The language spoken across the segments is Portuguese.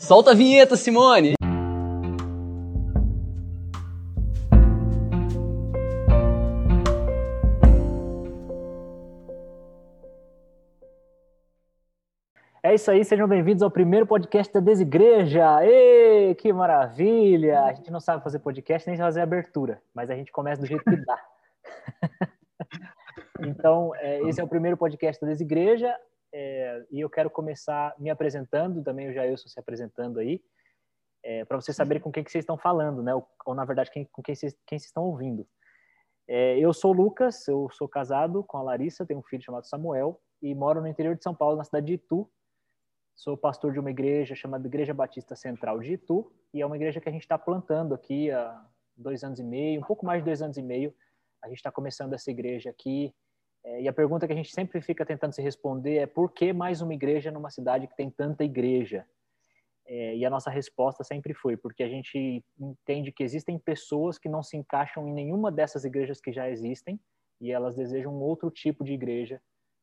Solta a vinheta, Simone! É isso aí, sejam bem-vindos ao primeiro podcast da Desigreja. Ê, que maravilha! A gente não sabe fazer podcast nem fazer abertura, mas a gente começa do jeito que dá. então, é, esse é o primeiro podcast da Desigreja é, e eu quero começar me apresentando, também o Jailson se apresentando aí, é, para vocês saberem com quem que vocês estão falando, né? Ou, ou na verdade, quem, com quem vocês, quem vocês estão ouvindo. É, eu sou o Lucas, eu sou casado com a Larissa, tenho um filho chamado Samuel e moro no interior de São Paulo, na cidade de Itu, Sou pastor de uma igreja chamada Igreja Batista Central de Itu, e é uma igreja que a gente está plantando aqui há dois anos e meio, um pouco mais de dois anos e meio. A gente está começando essa igreja aqui. É, e a pergunta que a gente sempre fica tentando se responder é por que mais uma igreja numa cidade que tem tanta igreja? É, e a nossa resposta sempre foi porque a gente entende que existem pessoas que não se encaixam em nenhuma dessas igrejas que já existem e elas desejam um outro tipo de igreja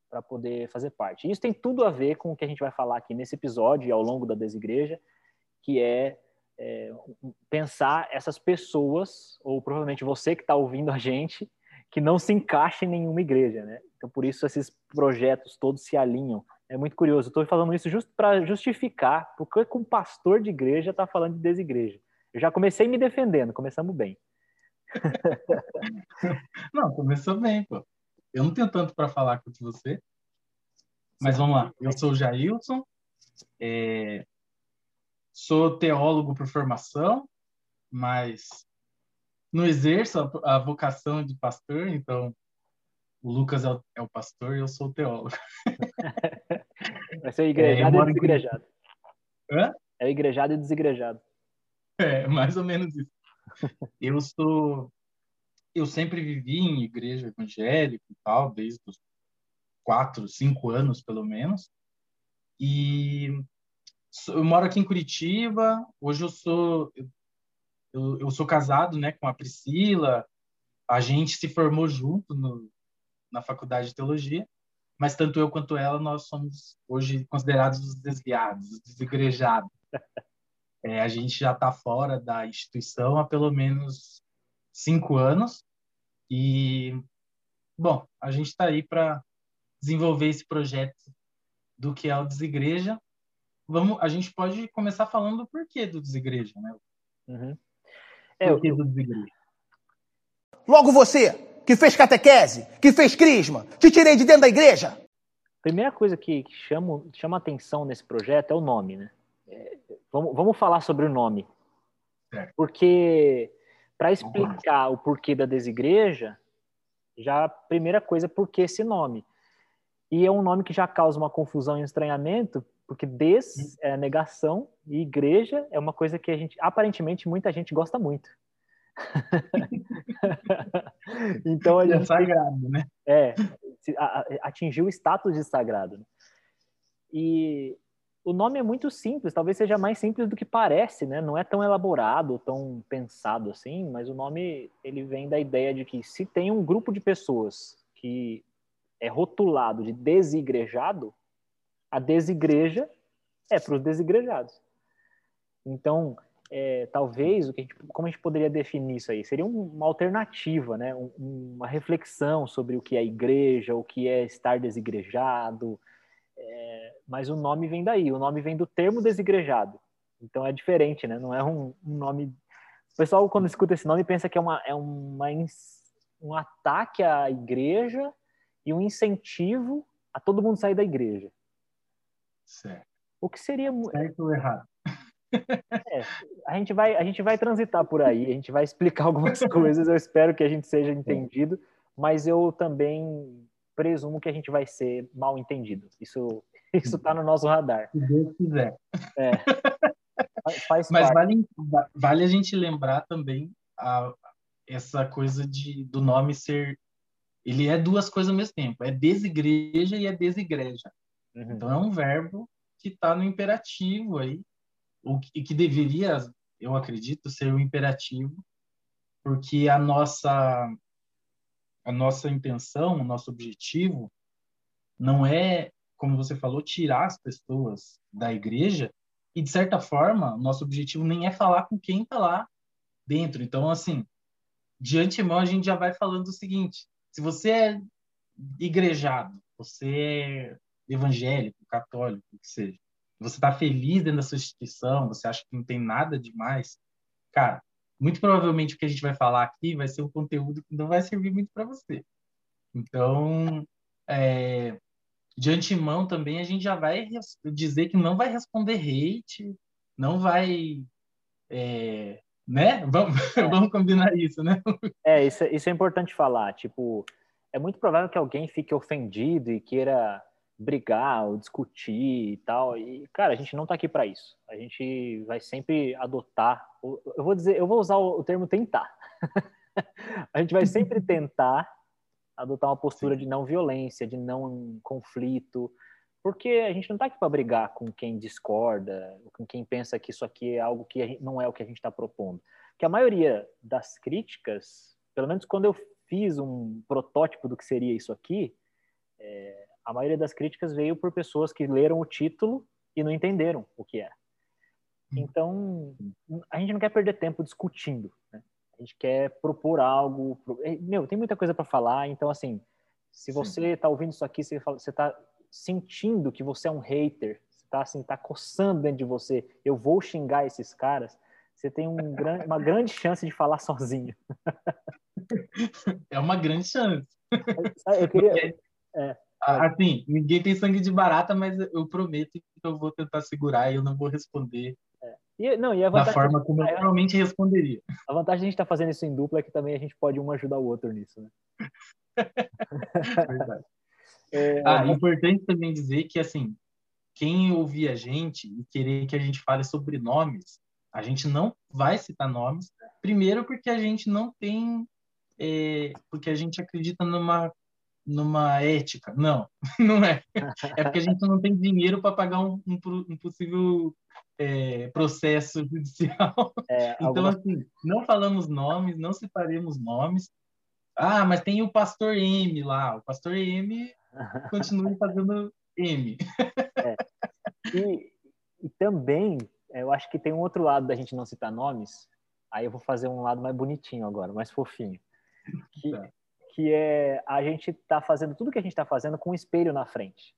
para poder fazer parte. Isso tem tudo a ver com o que a gente vai falar aqui nesse episódio e ao longo da desigreja, que é, é pensar essas pessoas, ou provavelmente você que está ouvindo a gente, que não se encaixa em nenhuma igreja, né? Então, por isso, esses projetos todos se alinham. É muito curioso. Estou falando isso justo para justificar porque que um pastor de igreja está falando de desigreja. Eu já comecei me defendendo, começamos bem. Não, começou bem, pô. Eu não tenho tanto para falar quanto você, mas vamos lá. Eu sou o Jailson, é, sou teólogo por formação, mas não exerço a, a, vocação de pastor, então o Lucas é o, é o pastor e eu sou o teólogo. Vai ser igrejado é, e desigrejado. Hã? É igrejado e desigrejado. É, mais ou menos isso. Eu sou eu sempre vivi em igreja evangélica e tal, desde os quatro, cinco anos, pelo menos. E eu moro aqui em Curitiba. Hoje eu sou eu, eu sou casado, né, com a Priscila. A gente se formou junto no, na faculdade de teologia, mas tanto eu quanto ela nós somos hoje considerados os desviados, os desigrejados. É, a gente já está fora da instituição há pelo menos cinco anos e, bom, a gente está aí para desenvolver esse projeto do que é o Desigreja. Vamos, a gente pode começar falando do porquê do Desigreja, né? Uhum. É, porquê do Desigreja. Logo você, que fez catequese, que fez crisma, te tirei de dentro da igreja. Primeira coisa que, que chama, chama atenção nesse projeto é o nome, né? É, vamos, vamos falar sobre o nome. Certo. Porque para explicar o porquê da desigreja, já a primeira coisa, por que esse nome? E é um nome que já causa uma confusão e um estranhamento, porque des é negação e igreja é uma coisa que a gente, aparentemente, muita gente gosta muito. então a é gente. É sagrado, né? É, atingiu o status de sagrado. Né? E o nome é muito simples, talvez seja mais simples do que parece, né? Não é tão elaborado, tão pensado assim, mas o nome ele vem da ideia de que se tem um grupo de pessoas que é rotulado de desigrejado, a desigreja é para os desigrejados. Então, é, talvez o que a gente, como a gente poderia definir isso aí seria uma alternativa, né? Um, uma reflexão sobre o que é igreja, o que é estar desigrejado. É, mas o nome vem daí, o nome vem do termo desigrejado. Então é diferente, né? Não é um, um nome. O pessoal, quando escuta esse nome, pensa que é, uma, é uma, um ataque à igreja e um incentivo a todo mundo sair da igreja. Certo. O que seria. Certo ou errado? É, a, gente vai, a gente vai transitar por aí, a gente vai explicar algumas coisas, eu espero que a gente seja entendido, mas eu também presumo que a gente vai ser mal entendido. Isso isso está no nosso radar. Se Deus quiser. É. Faz Mas vale, vale a gente lembrar também a, essa coisa de, do nome ser. Ele é duas coisas ao mesmo tempo: é desigreja e é desigreja. Uhum. Então é um verbo que está no imperativo aí, o que, que deveria, eu acredito, ser o imperativo, porque a nossa a nossa intenção, o nosso objetivo não é como você falou, tirar as pessoas da igreja E, de certa forma, nosso objetivo nem é falar com quem está lá dentro. Então, assim, de antemão, a gente já vai falando o seguinte: se você é igrejado, você é evangélico, católico, o que seja, você está feliz dentro da sua instituição, você acha que não tem nada demais, cara, muito provavelmente o que a gente vai falar aqui vai ser um conteúdo que não vai servir muito para você. Então, é, de antemão também a gente já vai dizer que não vai responder hate, não vai. É, né? Vamos, é. vamos combinar isso, né? É, isso, isso é importante falar. Tipo, é muito provável que alguém fique ofendido e queira brigar ou discutir e tal. E, cara, a gente não está aqui para isso. A gente vai sempre adotar. Eu vou dizer, eu vou usar o termo tentar. a gente vai sempre tentar adotar uma postura de não violência, de não conflito, porque a gente não está aqui para brigar com quem discorda, com quem pensa que isso aqui é algo que gente, não é o que a gente está propondo. Que a maioria das críticas, pelo menos quando eu fiz um protótipo do que seria isso aqui, é, a maioria das críticas veio por pessoas que leram o título e não entenderam o que é. Então, a gente não quer perder tempo discutindo. Né? A gente quer propor algo. É, meu, tem muita coisa para falar, então, assim, se você está ouvindo isso aqui, você está sentindo que você é um hater, você está assim, tá coçando dentro de você, eu vou xingar esses caras, você tem um gran, uma grande chance de falar sozinho. É uma grande chance. Eu queria. É, assim, ninguém tem sangue de barata, mas eu prometo que eu vou tentar segurar e eu não vou responder é. e, não, e a da forma como eu normalmente responderia. A vantagem de a gente estar tá fazendo isso em dupla é que também a gente pode um ajudar o outro nisso, né? Verdade. É, ah, é importante também dizer que, assim, quem ouvir a gente e querer que a gente fale sobre nomes, a gente não vai citar nomes. Primeiro, porque a gente não tem. É, porque a gente acredita numa, numa ética. Não, não é. É porque a gente não tem dinheiro para pagar um, um, um possível é, processo judicial. É, então, alguma... assim, não falamos nomes, não citaremos nomes. Ah, mas tem o pastor M lá. O pastor M continue fazendo M. É. E, e, também, eu acho que tem um outro lado da gente não citar nomes. Aí eu vou fazer um lado mais bonitinho agora, mais fofinho. Que, tá. Que é a gente tá fazendo tudo que a gente está fazendo com um espelho na frente.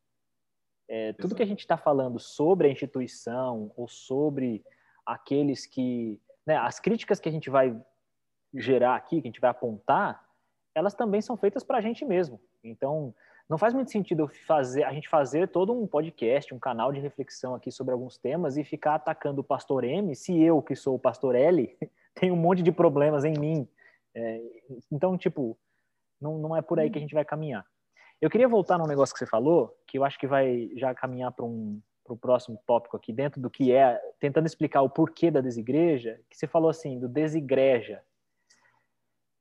É, tudo que a gente está falando sobre a instituição ou sobre aqueles que. Né, as críticas que a gente vai gerar aqui, que a gente vai apontar, elas também são feitas para a gente mesmo. Então, não faz muito sentido fazer, a gente fazer todo um podcast, um canal de reflexão aqui sobre alguns temas e ficar atacando o pastor M, se eu, que sou o pastor L, tenho um monte de problemas em mim. É, então, tipo, não, não é por aí que a gente vai caminhar. Eu queria voltar num negócio que você falou, que eu acho que vai já caminhar para um para o próximo tópico aqui, dentro do que é, tentando explicar o porquê da desigreja, que você falou assim, do desigreja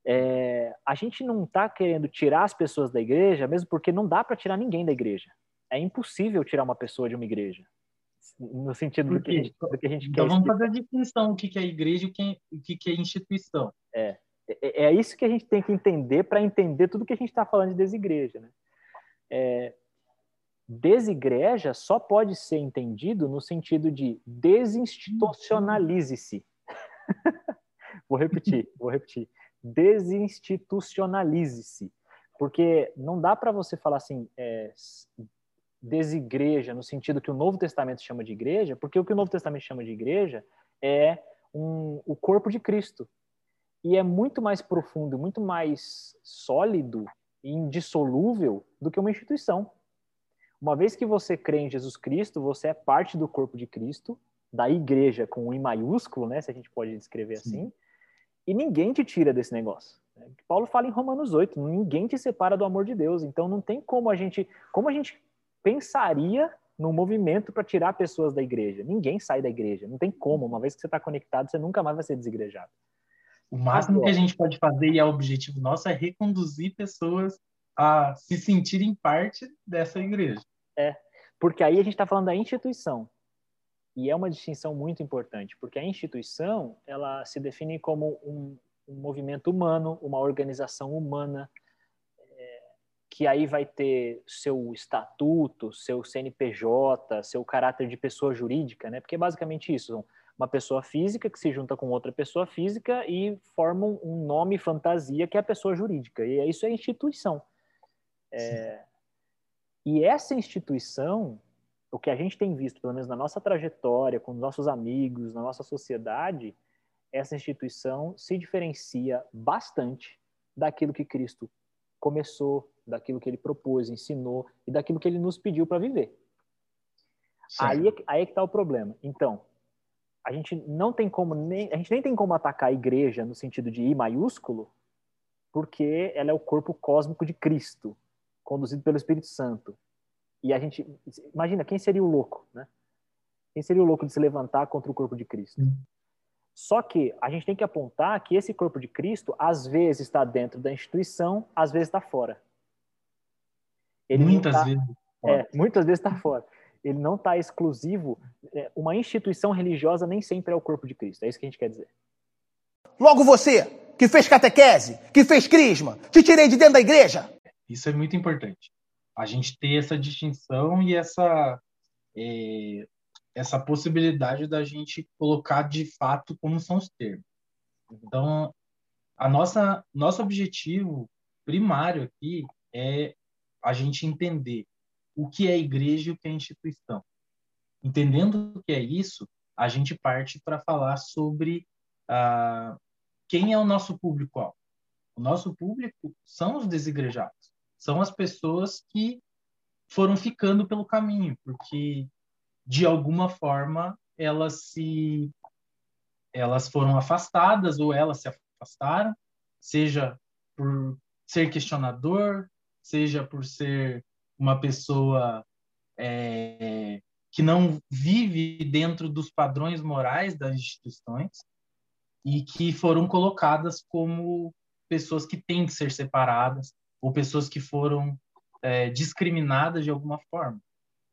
é, a gente não está querendo tirar as pessoas da igreja, mesmo porque não dá para tirar ninguém da igreja. É impossível tirar uma pessoa de uma igreja. No sentido do que, a gente, do que a gente então, quer. Então vamos fazer a distinção: o que é igreja e o que é instituição. É, é, é isso que a gente tem que entender para entender tudo que a gente está falando de desigreja. Né? É, desigreja só pode ser entendido no sentido de desinstitucionalize-se. vou repetir, vou repetir desinstitucionalize-se. Porque não dá para você falar assim, é, desigreja, no sentido que o Novo Testamento chama de igreja, porque o que o Novo Testamento chama de igreja é um, o corpo de Cristo. E é muito mais profundo, muito mais sólido e indissolúvel do que uma instituição. Uma vez que você crê em Jesus Cristo, você é parte do corpo de Cristo, da igreja com o I maiúsculo, né, se a gente pode descrever Sim. assim, e ninguém te tira desse negócio. Paulo fala em Romanos 8, ninguém te separa do amor de Deus. Então não tem como a gente, como a gente pensaria no movimento para tirar pessoas da igreja. Ninguém sai da igreja, não tem como. Uma vez que você está conectado, você nunca mais vai ser desigrejado. O máximo Agora, que a gente pode fazer e é o objetivo nosso é reconduzir pessoas a se sentirem parte dessa igreja. É, porque aí a gente está falando da instituição. E é uma distinção muito importante, porque a instituição ela se define como um, um movimento humano, uma organização humana. É, que aí vai ter seu estatuto, seu CNPJ, seu caráter de pessoa jurídica, né? Porque é basicamente isso, uma pessoa física que se junta com outra pessoa física e formam um nome fantasia que é a pessoa jurídica. E isso é instituição. É... E essa instituição, o que a gente tem visto, pelo menos na nossa trajetória, com nossos amigos, na nossa sociedade, essa instituição se diferencia bastante daquilo que Cristo começou, daquilo que ele propôs, ensinou e daquilo que ele nos pediu para viver. Aí, é aí é que está o problema. Então, a gente não tem como nem a gente nem tem como atacar a igreja no sentido de I maiúsculo, porque ela é o corpo cósmico de Cristo, conduzido pelo Espírito Santo. E a gente imagina quem seria o louco, né? Quem seria o louco de se levantar contra o corpo de Cristo? Só que a gente tem que apontar que esse corpo de Cristo, às vezes, está dentro da instituição, às vezes está fora. Ele muitas tá, vezes. É, muitas vezes está fora. Ele não está exclusivo. É, uma instituição religiosa nem sempre é o corpo de Cristo. É isso que a gente quer dizer. Logo você, que fez catequese, que fez crisma, te tirei de dentro da igreja. Isso é muito importante. A gente ter essa distinção e essa é, essa possibilidade da gente colocar de fato como são os termos. Então, a nossa nosso objetivo primário aqui é a gente entender o que é igreja e o que é instituição. Entendendo o que é isso, a gente parte para falar sobre ah, quem é o nosso público-alvo. O nosso público são os desigrejados, são as pessoas que foram ficando pelo caminho, porque de alguma forma elas se elas foram afastadas ou elas se afastaram, seja por ser questionador, seja por ser uma pessoa é, que não vive dentro dos padrões morais das instituições e que foram colocadas como pessoas que têm que ser separadas ou pessoas que foram é, discriminadas de alguma forma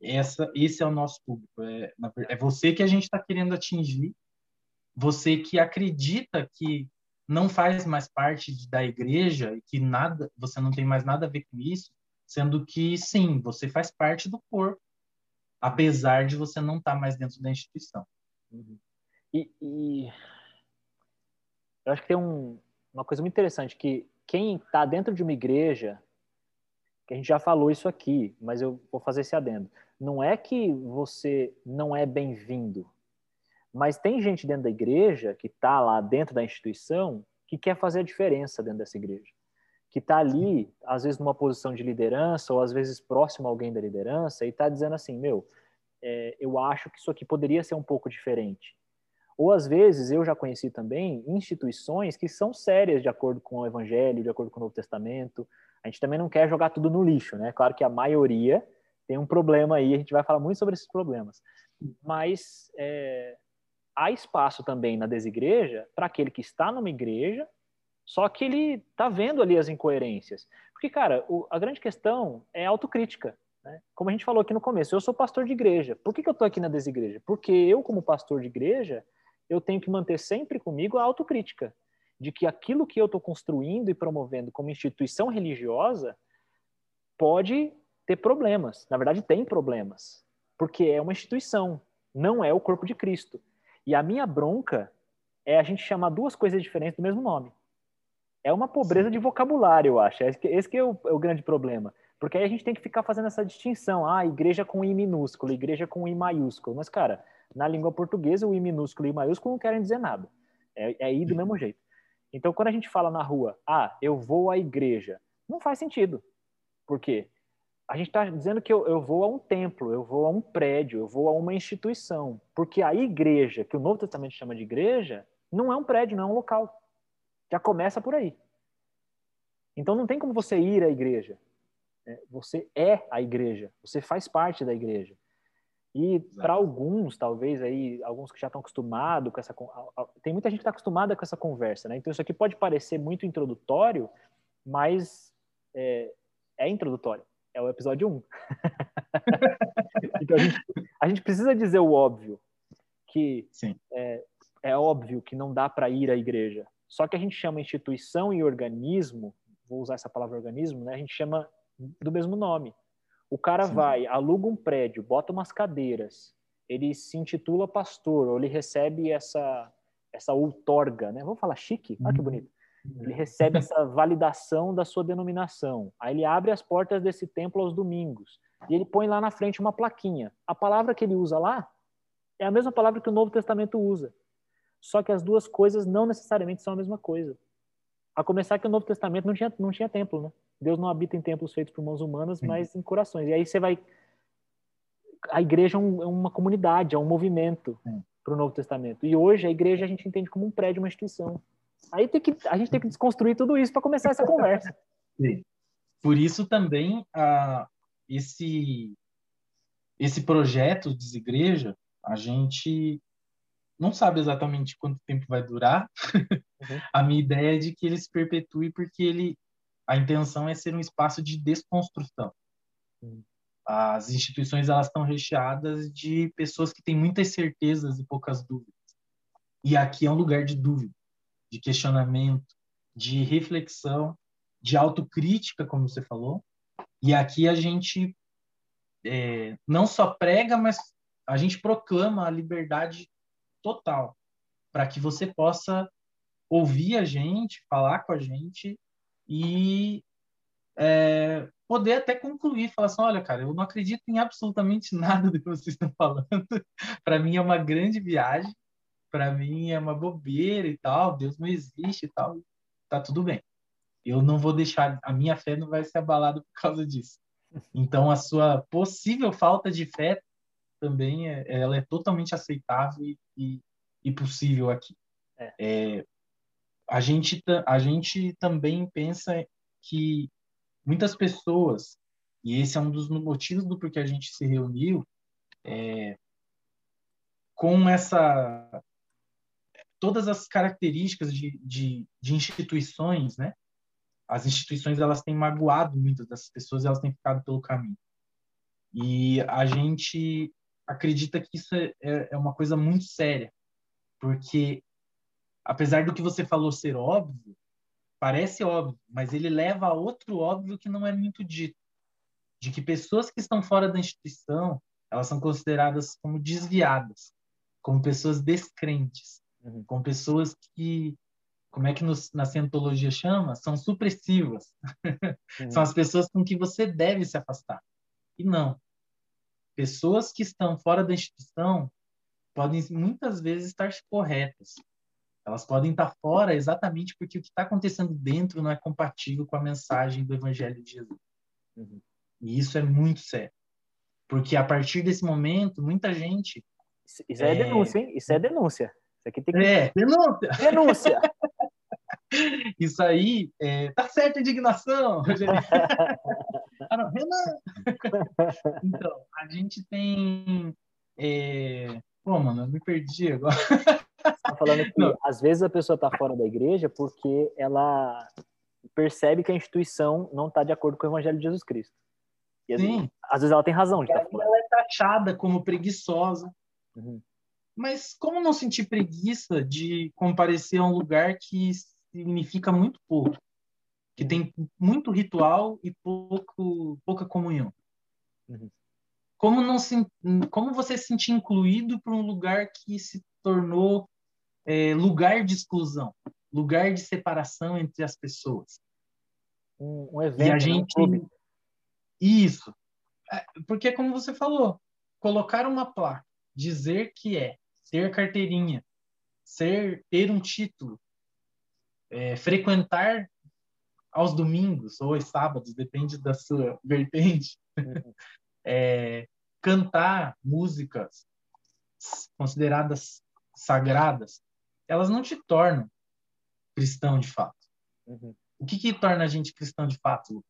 essa, esse é o nosso público. É, é você que a gente está querendo atingir, você que acredita que não faz mais parte da igreja e que nada, você não tem mais nada a ver com isso, sendo que sim, você faz parte do corpo, apesar de você não estar tá mais dentro da instituição. Uhum. E, e, eu acho que tem um, uma coisa muito interessante que quem está dentro de uma igreja, que a gente já falou isso aqui, mas eu vou fazer esse adendo não é que você não é bem-vindo, mas tem gente dentro da igreja que está lá dentro da instituição que quer fazer a diferença dentro dessa igreja, que está ali às vezes numa posição de liderança ou às vezes próximo a alguém da liderança e está dizendo assim, meu, é, eu acho que isso aqui poderia ser um pouco diferente. Ou às vezes eu já conheci também instituições que são sérias de acordo com o Evangelho, de acordo com o Novo Testamento. A gente também não quer jogar tudo no lixo, né? Claro que a maioria tem um problema aí, a gente vai falar muito sobre esses problemas. Mas é, há espaço também na desigreja para aquele que está numa igreja, só que ele está vendo ali as incoerências. Porque, cara, o, a grande questão é autocrítica. Né? Como a gente falou aqui no começo, eu sou pastor de igreja. Por que, que eu estou aqui na desigreja? Porque eu, como pastor de igreja, eu tenho que manter sempre comigo a autocrítica de que aquilo que eu estou construindo e promovendo como instituição religiosa pode ter problemas. Na verdade, tem problemas, porque é uma instituição, não é o corpo de Cristo. E a minha bronca é a gente chamar duas coisas diferentes do mesmo nome. É uma pobreza de vocabulário, eu acho. Esse que, esse que é, o, é o grande problema. Porque aí a gente tem que ficar fazendo essa distinção. Ah, igreja com I minúsculo, igreja com I maiúsculo. Mas, cara, na língua portuguesa, o I minúsculo e I maiúsculo não querem dizer nada. É, é I do mesmo jeito. Então, quando a gente fala na rua, ah, eu vou à igreja, não faz sentido. Por quê? a gente está dizendo que eu, eu, vou a um templo, eu vou a um prédio, eu vou a uma instituição. Porque a igreja, que o Novo Testamento chama de igreja, não é um prédio, não é um local. Já começa por aí. Então não tem como você ir à igreja. É, você é a igreja, você faz parte da igreja. E para alguns, talvez aí, alguns que já estão acostumados com essa. Tem muita gente que está acostumada com essa conversa, né? Então isso aqui pode parecer muito introdutório, mas é, é introdutório é o episódio 1. então a gente, a gente, precisa dizer o óbvio, que é, é, óbvio que não dá para ir à igreja. Só que a gente chama instituição e organismo, vou usar essa palavra organismo, né? A gente chama do mesmo nome. O cara Sim. vai, aluga um prédio, bota umas cadeiras, ele se intitula pastor, ou ele recebe essa essa outorga, né? Vamos falar chique? Olha que uhum. bonito. Ele recebe essa validação da sua denominação. Aí ele abre as portas desse templo aos domingos. E ele põe lá na frente uma plaquinha. A palavra que ele usa lá é a mesma palavra que o Novo Testamento usa. Só que as duas coisas não necessariamente são a mesma coisa. A começar que o Novo Testamento não tinha, não tinha templo, né? Deus não habita em templos feitos por mãos humanas, Sim. mas em corações. E aí você vai. A igreja é, um, é uma comunidade, é um movimento para o Novo Testamento. E hoje a igreja a gente entende como um prédio, uma instituição. Aí tem que, a gente tem que desconstruir tudo isso para começar essa conversa. Sim. Por isso também a, esse esse projeto Desigreja, a gente não sabe exatamente quanto tempo vai durar. Uhum. a minha ideia é de que ele se perpetue porque ele a intenção é ser um espaço de desconstrução. Uhum. As instituições elas estão recheadas de pessoas que têm muitas certezas e poucas dúvidas. E aqui é um lugar de dúvida, de questionamento, de reflexão, de autocrítica, como você falou. E aqui a gente é, não só prega, mas a gente proclama a liberdade total para que você possa ouvir a gente, falar com a gente e é, poder até concluir, falar assim, olha, cara, eu não acredito em absolutamente nada do que vocês estão falando. para mim é uma grande viagem, para mim é uma bobeira e tal, Deus não existe e tal, tá tudo bem. Eu não vou deixar, a minha fé não vai ser abalada por causa disso. Então, a sua possível falta de fé também é, ela é totalmente aceitável e, e, possível aqui. É. É, a, gente, a gente também pensa que muitas pessoas, e esse é um dos motivos do porquê a gente se reuniu, é, com essa todas as características de, de, de instituições, né? as instituições elas têm magoado muitas dessas pessoas, elas têm ficado pelo caminho. E a gente acredita que isso é, é, é uma coisa muito séria, porque apesar do que você falou ser óbvio, parece óbvio, mas ele leva a outro óbvio que não é muito dito, de que pessoas que estão fora da instituição, elas são consideradas como desviadas, como pessoas descrentes, uhum. como pessoas que como é que nos, na cientologia chama? São supressivas. Uhum. São as pessoas com que você deve se afastar. E não. Pessoas que estão fora da instituição podem muitas vezes estar corretas. Elas podem estar fora exatamente porque o que está acontecendo dentro não é compatível com a mensagem do Evangelho de Jesus. Uhum. E isso é muito sério. Porque a partir desse momento, muita gente. Isso é, é... denúncia, hein? Isso é denúncia. Isso aqui tem que. É, denúncia! Denúncia! Isso aí, é, tá certa indignação, ah, não, Renan! Então, a gente tem. É... Pô, mano, eu me perdi agora. Você tá falando que não. às vezes a pessoa tá fora da igreja porque ela percebe que a instituição não está de acordo com o evangelho de Jesus Cristo. E às, Sim. Vezes, às vezes ela tem razão de estar tá fora. Ela é taxada como preguiçosa. Uhum. Mas como não sentir preguiça de comparecer a um lugar que significa muito pouco, que tem muito ritual e pouco, pouca comunhão. Uhum. Como não se, como você se sentir incluído por um lugar que se tornou é, lugar de exclusão, lugar de separação entre as pessoas? Um, um evento, e a né? gente um isso, é, porque como você falou, colocar uma placa, dizer que é ter carteirinha, ser ter um título, é, frequentar aos domingos ou aos sábados, depende da sua vertente, uhum. é, cantar músicas consideradas sagradas, elas não te tornam cristão de fato. Uhum. O que, que torna a gente cristão de fato?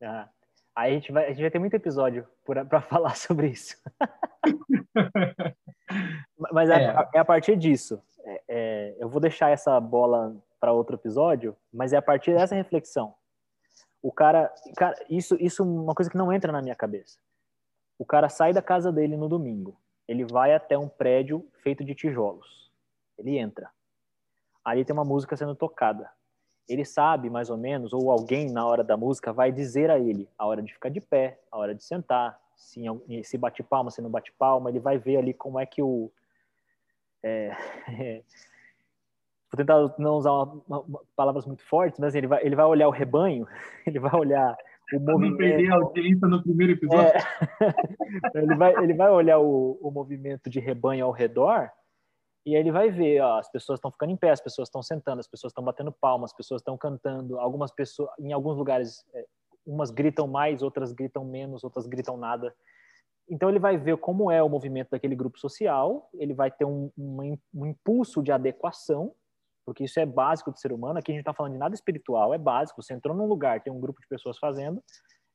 Ah, aí a gente vai, a gente vai ter muito episódio para falar sobre isso. Mas é, é. é, a partir disso. É, é, eu vou deixar essa bola para outro episódio, mas é a partir dessa reflexão. O cara, cara, isso, isso é uma coisa que não entra na minha cabeça. O cara sai da casa dele no domingo, ele vai até um prédio feito de tijolos. Ele entra. Ali tem uma música sendo tocada. ele sabe mais ou menos, ou alguém na hora da música vai dizer a ele a hora de ficar de pé, a hora de sentar, se, se bate palma, se não bate palma, ele vai ver ali como é que o. É, é, vou tentar não usar uma, uma, palavras muito fortes, mas ele vai, ele vai olhar o rebanho, ele vai olhar o movimento. Não perder a audiência no primeiro episódio. É, ele, vai, ele vai olhar o, o movimento de rebanho ao redor e aí ele vai ver, ó, as pessoas estão ficando em pé, as pessoas estão sentando, as pessoas estão batendo palmas, as pessoas estão cantando. Algumas pessoas, em alguns lugares, é, umas gritam mais, outras gritam menos, outras gritam nada. Então ele vai ver como é o movimento daquele grupo social, ele vai ter um, um, um impulso de adequação, porque isso é básico do ser humano. Aqui a gente está falando de nada espiritual, é básico. Você entrou num lugar, tem um grupo de pessoas fazendo,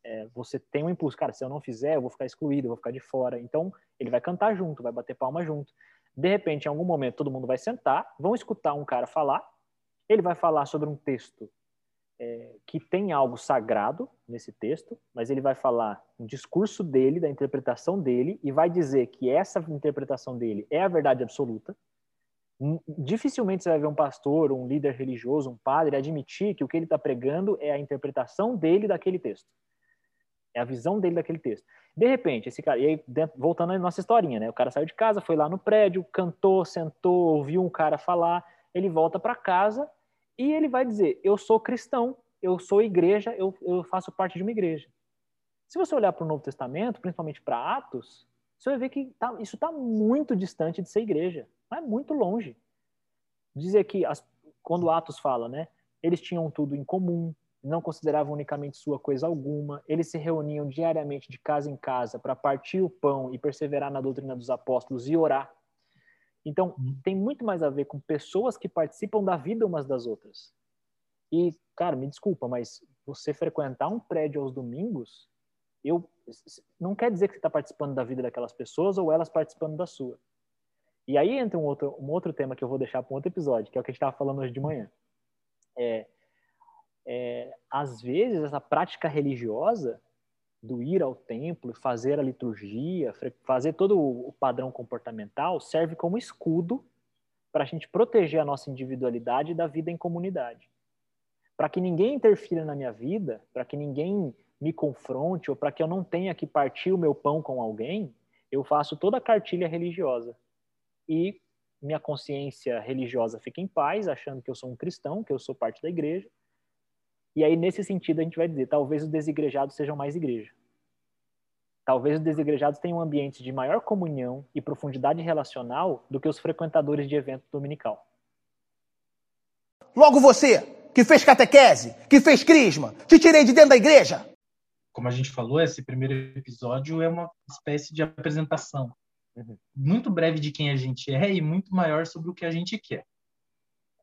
é, você tem um impulso, cara, se eu não fizer, eu vou ficar excluído, eu vou ficar de fora. Então ele vai cantar junto, vai bater palma junto. De repente, em algum momento, todo mundo vai sentar, vão escutar um cara falar, ele vai falar sobre um texto é, que tem algo sagrado nesse texto, mas ele vai falar um discurso dele, da interpretação dele, e vai dizer que essa interpretação dele é a verdade absoluta. Dificilmente você vai ver um pastor, um líder religioso, um padre admitir que o que ele está pregando é a interpretação dele daquele texto. É a visão dele daquele texto. De repente, esse cara, e aí, voltando à nossa historinha, né? O cara saiu de casa, foi lá no prédio, cantou, sentou, ouviu um cara falar, ele volta para casa e ele vai dizer: Eu sou cristão, eu sou igreja, eu, eu faço parte de uma igreja. Se você olhar para o Novo Testamento, principalmente para Atos, você vai ver que tá, isso está muito distante de ser igreja, é muito longe. Dizer que, as, quando Atos fala, né? Eles tinham tudo em comum, não consideravam unicamente sua coisa alguma, eles se reuniam diariamente de casa em casa para partir o pão e perseverar na doutrina dos apóstolos e orar. Então, uhum. tem muito mais a ver com pessoas que participam da vida umas das outras. E, cara, me desculpa, mas você frequentar um prédio aos domingos, eu não quer dizer que você está participando da vida daquelas pessoas ou elas participando da sua. E aí entra um outro, um outro tema que eu vou deixar para um outro episódio, que é o que a gente estava falando hoje de manhã. É, é, às vezes, essa prática religiosa do ir ao templo, fazer a liturgia, fazer todo o padrão comportamental, serve como escudo para a gente proteger a nossa individualidade da vida em comunidade. Para que ninguém interfira na minha vida, para que ninguém me confronte, ou para que eu não tenha que partir o meu pão com alguém, eu faço toda a cartilha religiosa. E minha consciência religiosa fica em paz, achando que eu sou um cristão, que eu sou parte da igreja, e aí, nesse sentido, a gente vai dizer: talvez os desigrejados sejam mais igreja. Talvez os desigrejados tenham ambientes de maior comunhão e profundidade relacional do que os frequentadores de evento dominical. Logo você, que fez catequese, que fez crisma, te tirei de dentro da igreja. Como a gente falou, esse primeiro episódio é uma espécie de apresentação uhum. muito breve de quem a gente é e muito maior sobre o que a gente quer.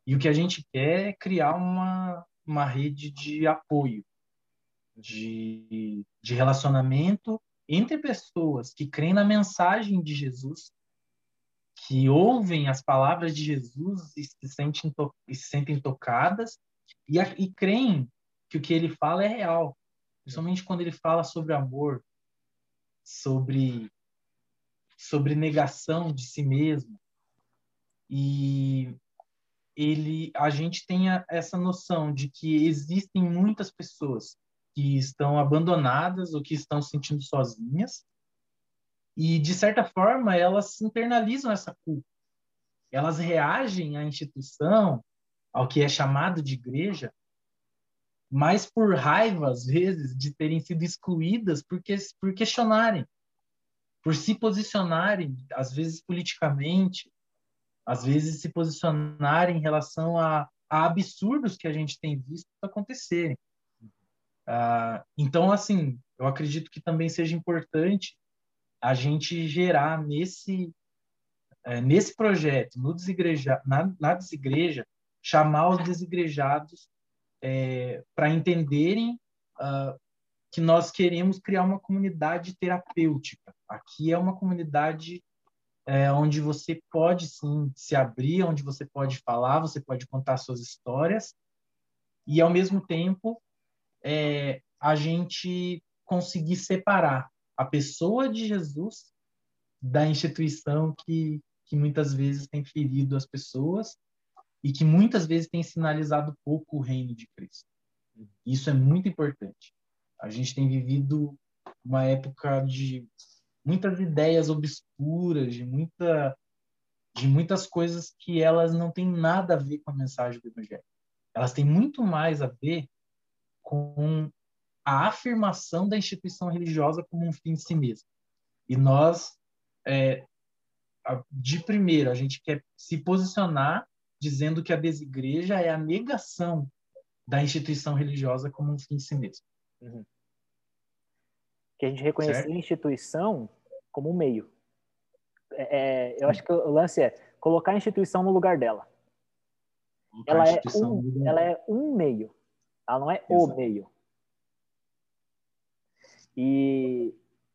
E o que a gente quer é criar uma, uma rede de apoio, de, de relacionamento entre pessoas que creem na mensagem de Jesus, que ouvem as palavras de Jesus e se sentem, e se sentem tocadas e, e creem que o que ele fala é real, principalmente quando ele fala sobre amor, sobre sobre negação de si mesmo. E ele, a gente tenha essa noção de que existem muitas pessoas que estão abandonadas ou que estão se sentindo sozinhas e de certa forma elas internalizam essa culpa. Elas reagem à instituição, ao que é chamado de igreja, mas por raiva às vezes de terem sido excluídas porque por questionarem, por se posicionarem, às vezes politicamente, às vezes se posicionar em relação a, a absurdos que a gente tem visto acontecerem. Uh, então, assim, eu acredito que também seja importante a gente gerar nesse é, nesse projeto, no desigreja, na, na desigreja, chamar os desigrejados é, para entenderem uh, que nós queremos criar uma comunidade terapêutica. Aqui é uma comunidade é, onde você pode sim se abrir, onde você pode falar, você pode contar suas histórias e ao mesmo tempo é, a gente conseguir separar a pessoa de Jesus da instituição que, que muitas vezes tem ferido as pessoas e que muitas vezes tem sinalizado pouco o reino de Cristo. Isso é muito importante. A gente tem vivido uma época de muitas ideias obscuras, de muita de muitas coisas que elas não têm nada a ver com a mensagem do evangelho. Elas têm muito mais a ver com a afirmação da instituição religiosa como um fim em si mesmo. E nós, é, de primeiro, a gente quer se posicionar dizendo que a desigreja é a negação da instituição religiosa como um fim em si mesmo. Uhum. Que a gente reconhecer certo? a instituição como um meio. É, é, eu acho que o lance é colocar a instituição no lugar dela. Ela é, um, ela é um meio. Ela não é Exato. o meio. E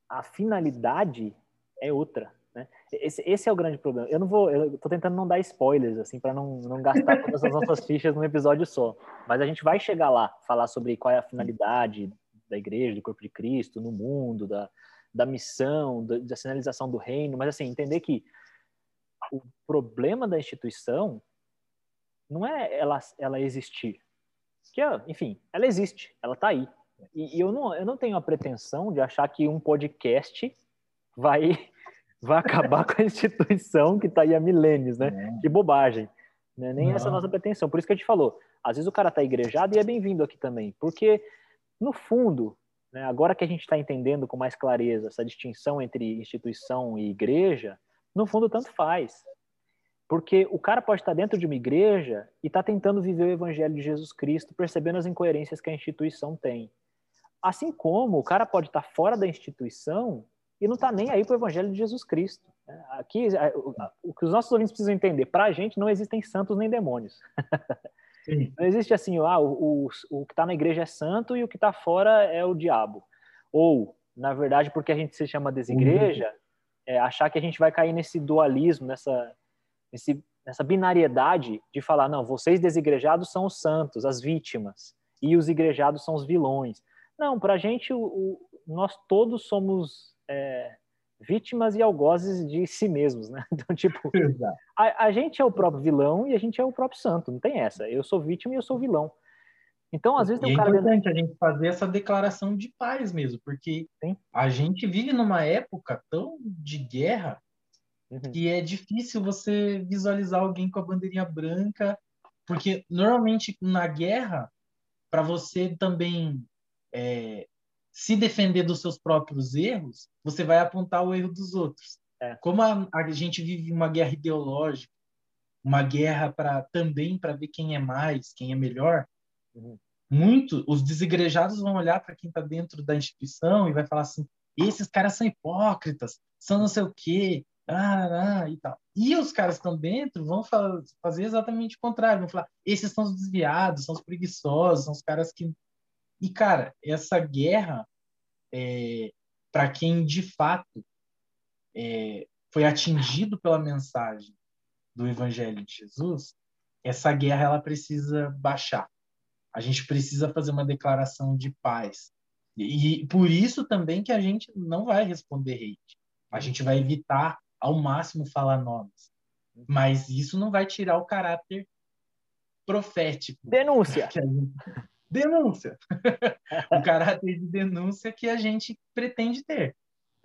a finalidade é outra. Né? Esse, esse, é o grande problema. Eu não vou, eu tô tentando não dar spoilers assim para não, não gastar todas as nossas fichas num episódio só. Mas a gente vai chegar lá, falar sobre qual é a finalidade da igreja, do corpo de Cristo no mundo, da, da missão, da, da sinalização do reino. Mas assim, entender que o problema da instituição não é ela, ela existir. Que, enfim, ela existe, ela está aí. E, e, eu, não, eu não tenho a pretensão de achar que um podcast vai, vai acabar com a instituição que está aí há milênios, né? É. Que bobagem. Né? Nem não. essa é a nossa pretensão. Por isso que a gente falou. Às vezes o cara está igrejado e é bem-vindo aqui também. Porque, no fundo, né, agora que a gente está entendendo com mais clareza essa distinção entre instituição e igreja, no fundo, tanto faz. Porque o cara pode estar dentro de uma igreja e estar tá tentando viver o evangelho de Jesus Cristo, percebendo as incoerências que a instituição tem. Assim como o cara pode estar fora da instituição e não está nem aí para o evangelho de Jesus Cristo. Aqui, o que os nossos ouvintes precisam entender, para a gente não existem santos nem demônios. Sim. Não existe assim, ah, o, o, o que está na igreja é santo e o que está fora é o diabo. Ou, na verdade, porque a gente se chama desigreja, é achar que a gente vai cair nesse dualismo, nessa nesse, nessa binariedade de falar, não, vocês desigrejados são os santos, as vítimas, e os igrejados são os vilões. Não, para a gente, o, nós todos somos é, vítimas e algozes de si mesmos, né? Então, tipo, a, a, gente é o próprio vilão e a gente é o próprio santo, não tem essa. Eu sou vítima e eu sou vilão. Então, às vezes tem um é cara... É importante dentro... a gente fazer essa declaração de paz mesmo, porque Sim. a gente vive numa época tão de guerra Uhum. E é difícil você visualizar alguém com a bandeirinha branca, porque normalmente na guerra, para você também é, se defender dos seus próprios erros, você vai apontar o erro dos outros. É. Como a, a, gente vive uma guerra ideológica, uma guerra para também para ver quem é mais, quem é melhor, uhum. muito os desigrejados vão olhar para quem está dentro da instituição e vai falar assim: esses caras são hipócritas, são não sei o quê, ah, ah, e tal. E os caras que estão dentro vão fazer exatamente o contrário, vão falar, esses são os desviados, são os preguiçosos, são os caras que... E, cara, essa guerra, é, para quem de fato é, foi atingido pela mensagem do Evangelho de Jesus, essa guerra ela precisa baixar. A gente precisa fazer uma declaração de paz. E, e por isso também que a gente não vai responder hate. A gente vai evitar ao máximo falar nomes. Mas isso não vai tirar o caráter profético. Denúncia. Gente... Denúncia. o caráter de denúncia que a gente pretende ter.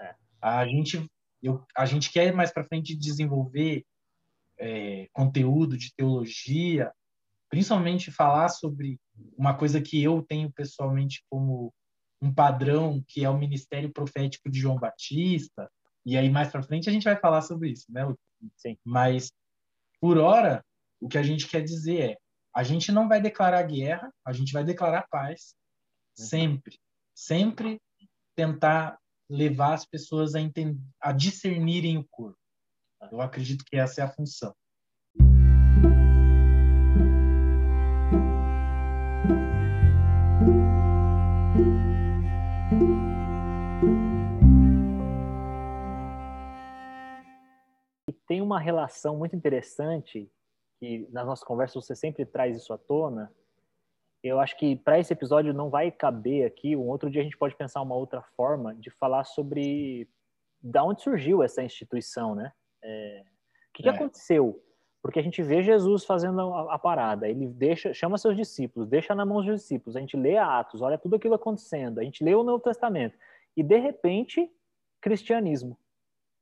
É. A gente, eu, a gente quer mais para frente desenvolver é, conteúdo de teologia, principalmente falar sobre uma coisa que eu tenho pessoalmente como um padrão, que é o ministério profético de João Batista, e aí, mais para frente, a gente vai falar sobre isso, né, Sim. Mas, por hora, o que a gente quer dizer é: a gente não vai declarar guerra, a gente vai declarar paz. Uhum. Sempre. Sempre tentar levar as pessoas a, entender, a discernirem o corpo. Eu acredito que essa é a função. tem uma relação muito interessante que nas nossas conversas você sempre traz isso à tona. Eu acho que para esse episódio não vai caber aqui. Um outro dia a gente pode pensar uma outra forma de falar sobre da onde surgiu essa instituição, né? É, o que, que é. aconteceu Porque a gente vê Jesus fazendo a, a, parada, ele deixa, chama seus discípulos, deixa na mão dos discípulos, a gente lê Atos, olha tudo aquilo acontecendo, a gente lê o Novo Testamento, e de repente, cristianismo.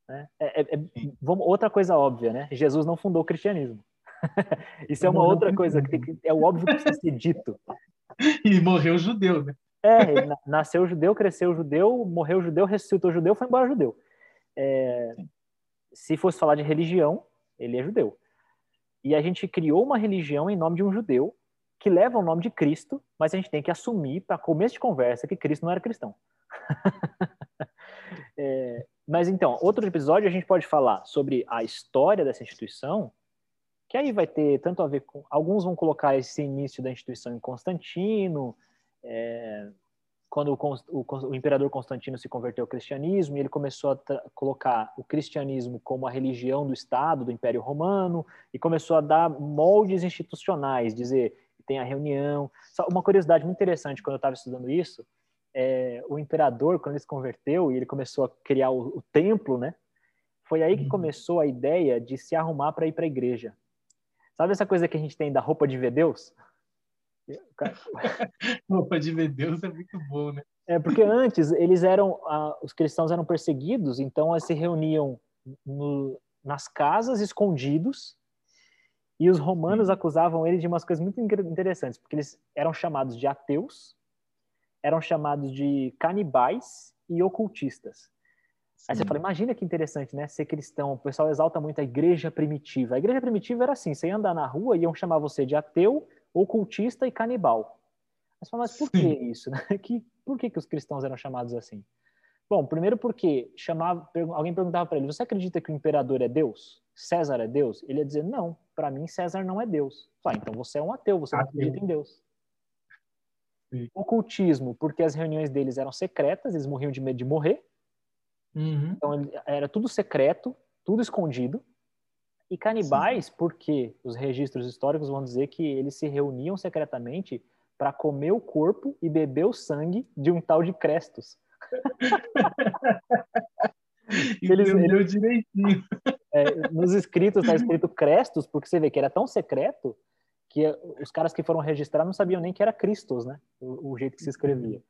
Né? É, é, é, outra coisa óbvia, né? Jesus não fundou o cristianismo. Isso é uma outra coisa que, que é o óbvio que precisa ser dito. E morreu judeu, né? É, nasceu judeu, cresceu judeu, morreu judeu, ressuscitou judeu, foi embora judeu. É, se fosse falar de religião, ele é judeu. E a gente criou uma religião em nome de um judeu que leva o nome de Cristo, mas a gente tem que assumir, para começo de conversa, que Cristo não era cristão. é, mas então, outro episódio a gente pode falar sobre a história dessa instituição, que aí vai ter tanto a ver com. Alguns vão colocar esse início da instituição em Constantino, é, quando o, o, o, imperador Constantino se converteu ao cristianismo, ele começou a colocar o cristianismo como a religião do Estado, do Império Romano, e começou a dar moldes institucionais, dizer tem a reunião. Só uma curiosidade muito interessante quando eu estava estudando isso, é, o imperador, quando ele se converteu e ele começou a criar o, o templo, né? Foi aí que uhum. começou a ideia de se arrumar para ir para a igreja. Sabe essa coisa que a gente tem da roupa de ver Deus? Roupa de ver Deus é muito bom, né? É, porque antes eles eram, ah, os cristãos eram perseguidos, então eles se reuniam no, nas casas, escondidos, e os romanos acusavam eles de umas coisas muito interessantes, porque eles eram chamados de ateus, eram chamados de canibais e ocultistas. Aí você fala, imagina que interessante, né? Ser cristão, o pessoal exalta muito a igreja primitiva. A igreja primitiva era assim, você ia andar na rua, iam chamar você de ateu, ocultista e canibal. Mas, fala, mas por que isso? Né? Que, por que, que os cristãos eram chamados assim? Bom, primeiro porque chamava, alguém perguntava para ele: Você acredita que o imperador é Deus? César é Deus? Ele ia dizer: Não, para mim César não é Deus. Ah, então você é um ateu, você não acredita em Deus. Sim. Ocultismo, porque as reuniões deles eram secretas, eles morriam de medo de morrer. Uhum. Então era tudo secreto, tudo escondido. E canibais, Sim. porque os registros históricos vão dizer que eles se reuniam secretamente para comer o corpo e beber o sangue de um tal de Crestos. eles, eles, direitinho. É, nos escritos está escrito Crestos, porque você vê que era tão secreto que os caras que foram registrar não sabiam nem que era Cristos, né? O, o jeito que se escrevia.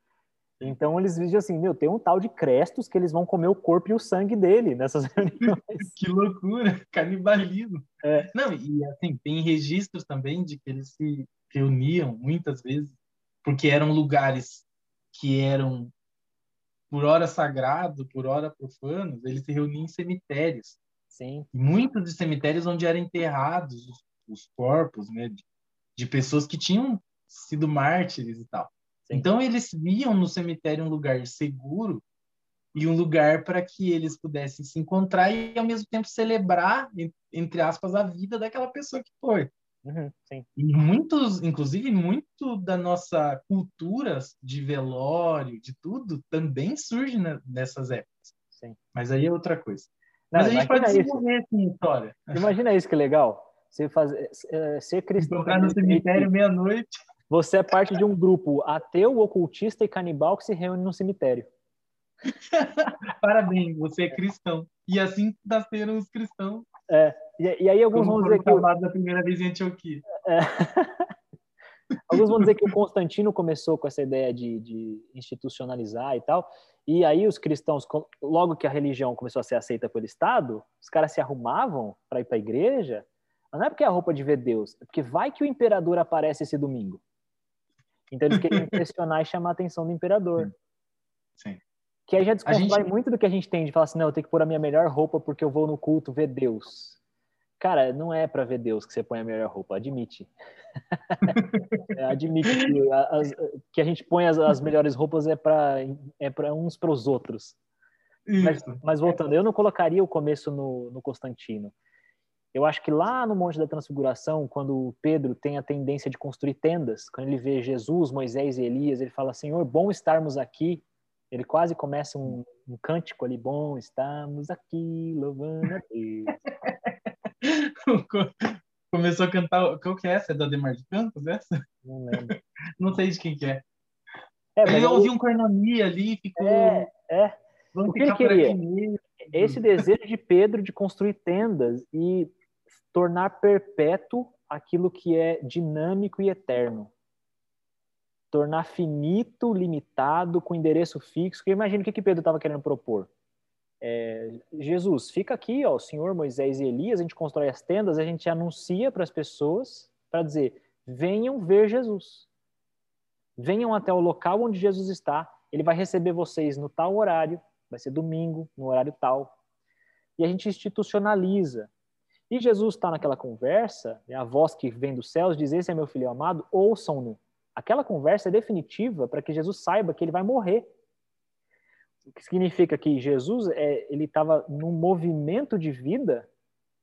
Então eles dizem assim, meu, tem um tal de Crestos que eles vão comer o corpo e o sangue dele nessas reuniões. que loucura, canibalismo. É. Não, e assim, tem registros também de que eles se reuniam muitas vezes porque eram lugares que eram por hora sagrado, por hora profanos, eles se reuniam em cemitérios. Sim. Muitos de cemitérios onde eram enterrados os, os corpos, né, de, de pessoas que tinham sido mártires e tal. Então eles viam no cemitério um lugar seguro e um lugar para que eles pudessem se encontrar e ao mesmo tempo celebrar entre aspas a vida daquela pessoa que foi. Uhum, sim. E muitos, inclusive muito da nossa cultura de velório, de tudo, também surge nessas épocas. Sim. Mas aí é outra coisa. Não, mas a gente pode desenvolver essa história. Imagina isso que legal. Você fazer, é, ser cristão. Encontrar no cemitério meia-noite. Você é parte de um grupo ateu, ocultista e canibal que se reúne no cemitério. Parabéns, você é cristão. E assim nasceram os cristãos. É, e, e aí alguns Como vão dizer que... da primeira vez em Antioquia. É. alguns vão dizer que o Constantino começou com essa ideia de, de, institucionalizar e tal, e aí os cristãos, logo que a religião começou a ser aceita pelo Estado, os caras se arrumavam para ir para a igreja, não é porque é a roupa de ver Deus, é porque vai que o imperador aparece esse domingo. Então eles queriam impressionar e chamar a atenção do imperador. Sim. Que aí já desconstrói gente... muito do que a gente tem de falar assim, não, eu tenho que pôr a minha melhor roupa porque eu vou no culto ver Deus. Cara, não é para ver Deus que você põe a melhor roupa, admite. É, admite que a, as, que a gente põe as, as melhores roupas é para é para uns para os outros. Mas, mas, voltando, eu não colocaria o começo no, no Constantino. Eu acho que lá no Monte da Transfiguração, quando Pedro tem a tendência de construir tendas, quando ele vê Jesus, Moisés e Elias, ele fala: Senhor, bom estarmos aqui. Ele quase começa um, um cântico ali: Bom estarmos aqui, louvando a Deus. Começou a cantar. Qual que é essa? É da Demar de Campos, essa? Não lembro. Não sei de quem que é. é ele eu... ouviu um cornomia ali, ficou. É, é. Vamos o que ele queria? Esse desejo de Pedro de construir tendas e tornar perpétuo aquilo que é dinâmico e eterno. Tornar finito, limitado, com endereço fixo. Que imagina o que, que Pedro estava querendo propor. É, Jesus, fica aqui, ó, o Senhor Moisés e Elias, a gente constrói as tendas, a gente anuncia para as pessoas para dizer: venham ver Jesus. Venham até o local onde Jesus está. Ele vai receber vocês no tal horário, vai ser domingo, no horário tal. E a gente institucionaliza. E Jesus está naquela conversa, né, a voz que vem dos céus diz: Esse é meu filho amado, ouçam-no. Aquela conversa é definitiva para que Jesus saiba que ele vai morrer. O que significa que Jesus é, ele estava num movimento de vida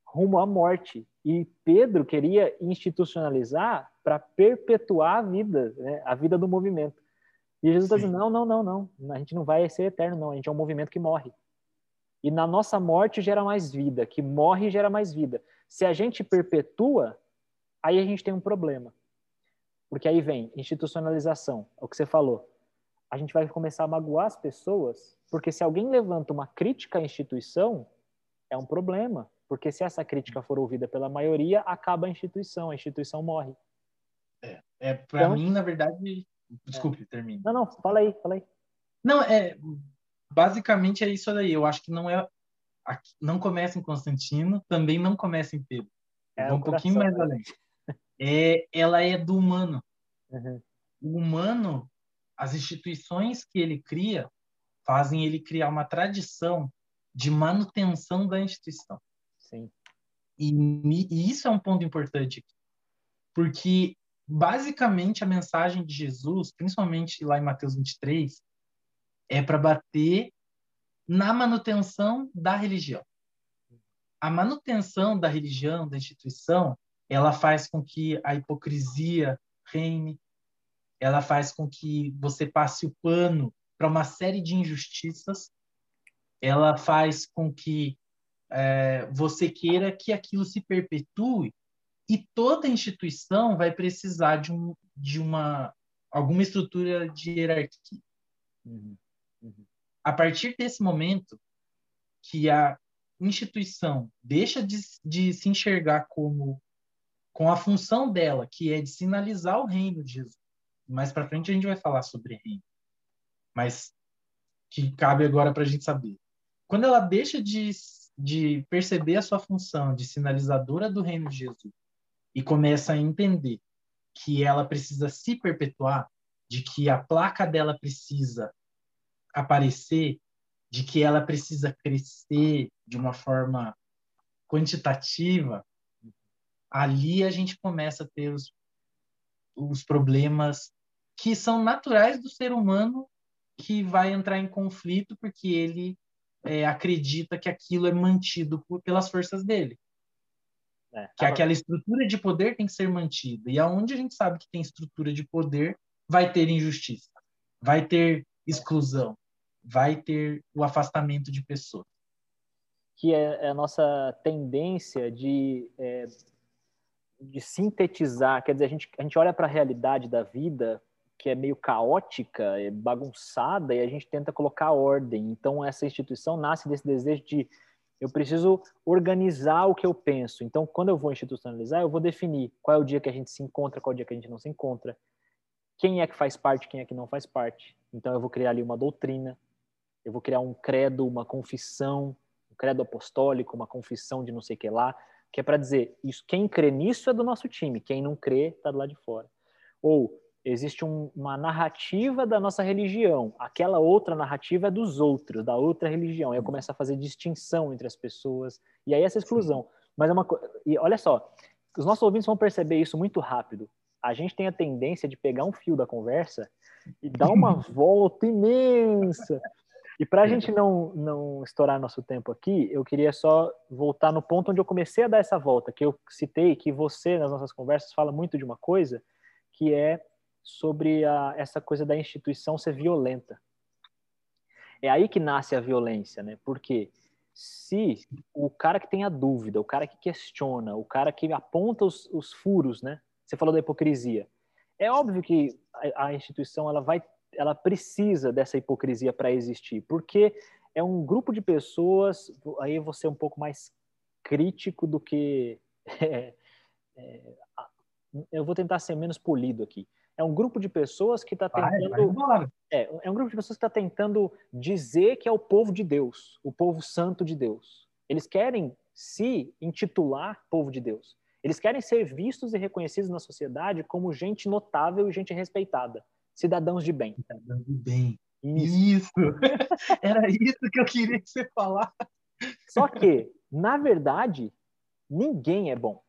rumo à morte. E Pedro queria institucionalizar para perpetuar a vida, né? a vida do movimento. E Jesus está dizendo: não, não, não, não. A gente não vai ser eterno, não. A gente é um movimento que morre. E na nossa morte gera mais vida, que morre gera mais vida. Se a gente perpetua, aí a gente tem um problema. Porque aí vem institucionalização, é o que você falou. A gente vai começar a magoar as pessoas, porque se alguém levanta uma crítica à instituição, é um problema. Porque se essa crítica for ouvida pela maioria, acaba a instituição, a instituição morre. É, é para então, mim, na verdade. Desculpe, é. termine. Não, não, fala aí, fala aí. Não, é. Basicamente é isso aí. Eu acho que não é. Não começa em Constantino, também não começa em Pedro. É, um pouquinho mais né? além. É, ela é do humano. Uhum. O humano, as instituições que ele cria, fazem ele criar uma tradição de manutenção da instituição. Sim. E, e isso é um ponto importante, porque basicamente a mensagem de Jesus, principalmente lá em Mateus 23, é para bater na manutenção da religião. A manutenção da religião, da instituição, ela faz com que a hipocrisia reine, ela faz com que você passe o pano para uma série de injustiças, ela faz com que é, você queira que aquilo se perpetue e toda instituição vai precisar de, um, de uma alguma estrutura de hierarquia. Uhum. Uhum. A partir desse momento que a instituição deixa de, de se enxergar como com a função dela, que é de sinalizar o reino de Jesus. Mais para frente a gente vai falar sobre reino, mas que cabe agora para a gente saber. Quando ela deixa de de perceber a sua função de sinalizadora do reino de Jesus e começa a entender que ela precisa se perpetuar, de que a placa dela precisa aparecer, de que ela precisa crescer de uma forma quantitativa, ali a gente começa a ter os, os problemas que são naturais do ser humano que vai entrar em conflito porque ele é, acredita que aquilo é mantido por, pelas forças dele. É, que aquela estrutura de poder tem que ser mantida. E aonde a gente sabe que tem estrutura de poder, vai ter injustiça, vai ter exclusão, vai ter o afastamento de pessoas. Que é, é a nossa tendência de, é, de sintetizar, quer dizer, a gente, a gente olha para a realidade da vida que é meio caótica, é bagunçada, e a gente tenta colocar ordem. Então, essa instituição nasce desse desejo de eu preciso organizar o que eu penso. Então, quando eu vou institucionalizar, eu vou definir qual é o dia que a gente se encontra, qual é o dia que a gente não se encontra, quem é que faz parte, quem é que não faz parte. Então, eu vou criar ali uma doutrina, eu vou criar um credo, uma confissão, um credo apostólico, uma confissão de não sei o que lá, que é para dizer, isso, quem crê nisso é do nosso time, quem não crê está do lado de fora. Ou existe um, uma narrativa da nossa religião, aquela outra narrativa é dos outros, da outra religião. Eu começo a fazer distinção entre as pessoas, e aí essa exclusão. Mas é uma E olha só, os nossos ouvintes vão perceber isso muito rápido. A gente tem a tendência de pegar um fio da conversa e dar uma volta imensa. E para a gente não, não estourar nosso tempo aqui, eu queria só voltar no ponto onde eu comecei a dar essa volta, que eu citei que você, nas nossas conversas, fala muito de uma coisa, que é sobre a, essa coisa da instituição ser violenta. É aí que nasce a violência, né? Porque se o cara que tem a dúvida, o cara que questiona, o cara que aponta os, os furos, né? Você falou da hipocrisia. É óbvio que a, a instituição ela vai, ela precisa dessa hipocrisia para existir, porque é um grupo de pessoas. Aí você é um pouco mais crítico do que é, é, eu vou tentar ser menos polido aqui. É um grupo de pessoas que está tentando. Vai, vai é, é um grupo de pessoas que está tentando dizer que é o povo de Deus, o povo santo de Deus. Eles querem se intitular povo de Deus. Eles querem ser vistos e reconhecidos na sociedade como gente notável e gente respeitada, cidadãos de bem. Cidadãos de bem. Isso. isso. Era isso que eu queria que você falasse. Só que, na verdade, ninguém é bom.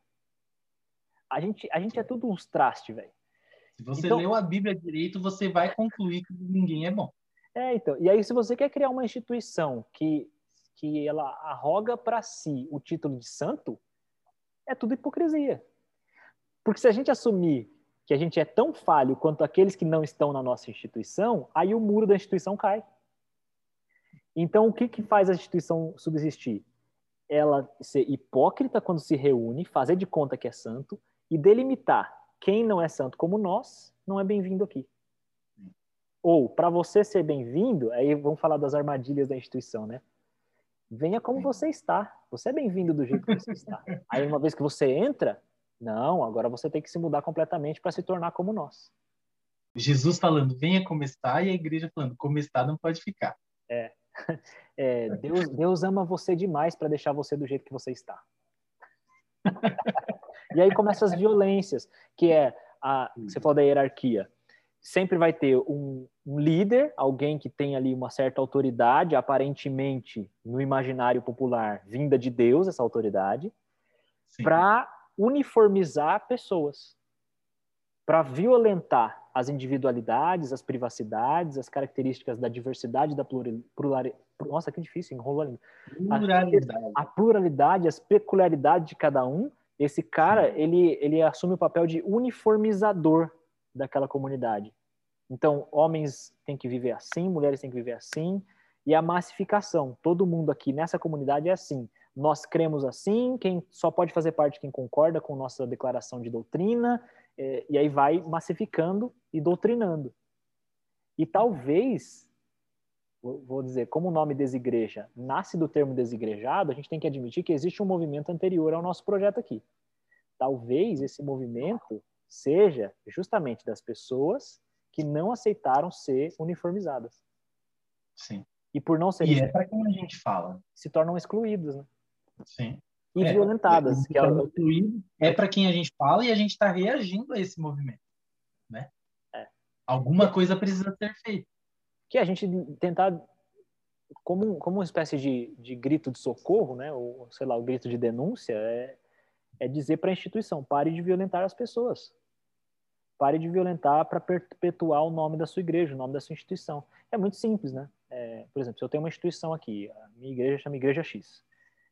A gente, a gente é tudo uns trastes, velho. Se você então, leu a Bíblia direito, você vai concluir que ninguém é bom. É, então. E aí, se você quer criar uma instituição que, que ela arroga para si o título de santo, é tudo hipocrisia. Porque se a gente assumir que a gente é tão falho quanto aqueles que não estão na nossa instituição, aí o muro da instituição cai. Então, o que, que faz a instituição subsistir? Ela ser hipócrita quando se reúne, fazer de conta que é santo e delimitar quem não é santo como nós não é bem-vindo aqui. Ou, para você ser bem-vindo, aí vamos falar das armadilhas da instituição, né? Venha como você está. Você é bem-vindo do jeito que você está. Aí, uma vez que você entra, não, agora você tem que se mudar completamente para se tornar como nós. Jesus falando, venha como está, e a igreja falando, como está não pode ficar. É. é Deus, Deus ama você demais para deixar você do jeito que você está. e aí começam as violências, que é a, você falou da hierarquia sempre vai ter um, um, líder, alguém que tem ali uma certa autoridade, aparentemente no imaginário popular, vinda de Deus, essa autoridade, para uniformizar pessoas, para violentar as individualidades, as privacidades, as características da diversidade, da pluralidade. Nossa, que difícil, enrolou ali. Pluralidade. A, a pluralidade, as peculiaridades de cada um. Esse cara, ele, ele assume o papel de uniformizador daquela comunidade. Então, homens têm que viver assim, mulheres têm que viver assim, e a massificação. Todo mundo aqui nessa comunidade é assim. Nós cremos assim, quem só pode fazer parte quem concorda com nossa declaração de doutrina, é, e aí vai massificando e doutrinando. E talvez, vou dizer, como o nome desigreja nasce do termo desigrejado, a gente tem que admitir que existe um movimento anterior ao nosso projeto aqui. Talvez esse movimento seja justamente das pessoas que não aceitaram ser uniformizadas. Sim. E por não serem. E é para quem a gente fala. Se tornam excluídos, né? Sim. E é, violentadas. É, que é, é para quem a gente fala e a gente está reagindo a esse movimento. Né? É. Alguma coisa precisa ser feita. Que a gente tentar, como, como uma espécie de, de grito de socorro, né? ou sei lá, o grito de denúncia, é, é dizer para a instituição: pare de violentar as pessoas. Pare de violentar para perpetuar o nome da sua igreja, o nome da sua instituição. É muito simples, né? É, por exemplo, se eu tenho uma instituição aqui, a minha igreja chama Igreja X,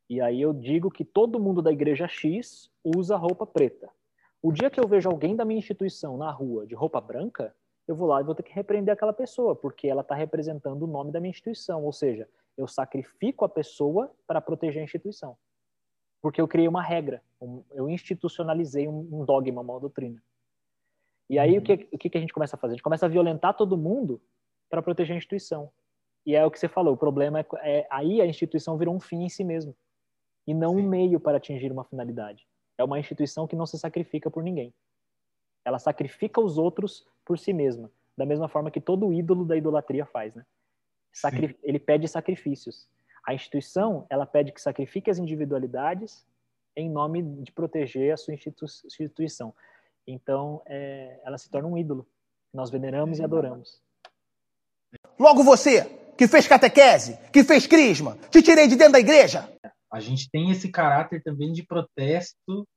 e aí eu digo que todo mundo da Igreja X usa roupa preta. O dia que eu vejo alguém da minha instituição na rua de roupa branca, eu vou lá e vou ter que repreender aquela pessoa, porque ela está representando o nome da minha instituição. Ou seja, eu sacrifico a pessoa para proteger a instituição. Porque eu criei uma regra, eu institucionalizei um dogma, uma doutrina. E aí, uhum. o, que, o que a gente começa a fazer? A gente começa a violentar todo mundo para proteger a instituição. E é o que você falou, o problema é, é aí a instituição virou um fim em si mesmo, e não Sim. um meio para atingir uma finalidade. É uma instituição que não se sacrifica por ninguém. Ela sacrifica os outros por si mesma, da mesma forma que todo ídolo da idolatria faz, né? Sacri ele pede sacrifícios. A instituição, ela pede que sacrifique as individualidades em nome de proteger a sua instituição. Então, é, ela se torna um ídolo. Nós veneramos e adoramos. Logo você, que fez catequese, que fez crisma, te tirei de dentro da igreja. A gente tem esse caráter também de protesto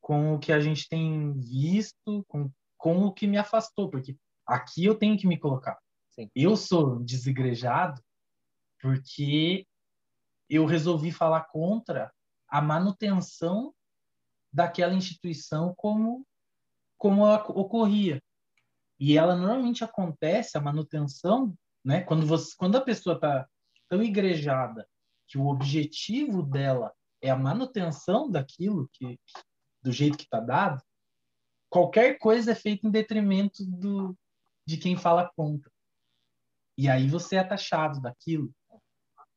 com o que a gente tem visto, com, com o que me afastou, porque aqui eu tenho que me colocar. Sim. Eu sou desigrejado porque eu resolvi falar contra a manutenção daquela instituição como como ocorria. E ela normalmente acontece a manutenção, né? Quando você, quando a pessoa está tão igrejada que o objetivo dela é a manutenção daquilo que do jeito que está dado, qualquer coisa é feita em detrimento do de quem fala contra. E aí você é taxado daquilo.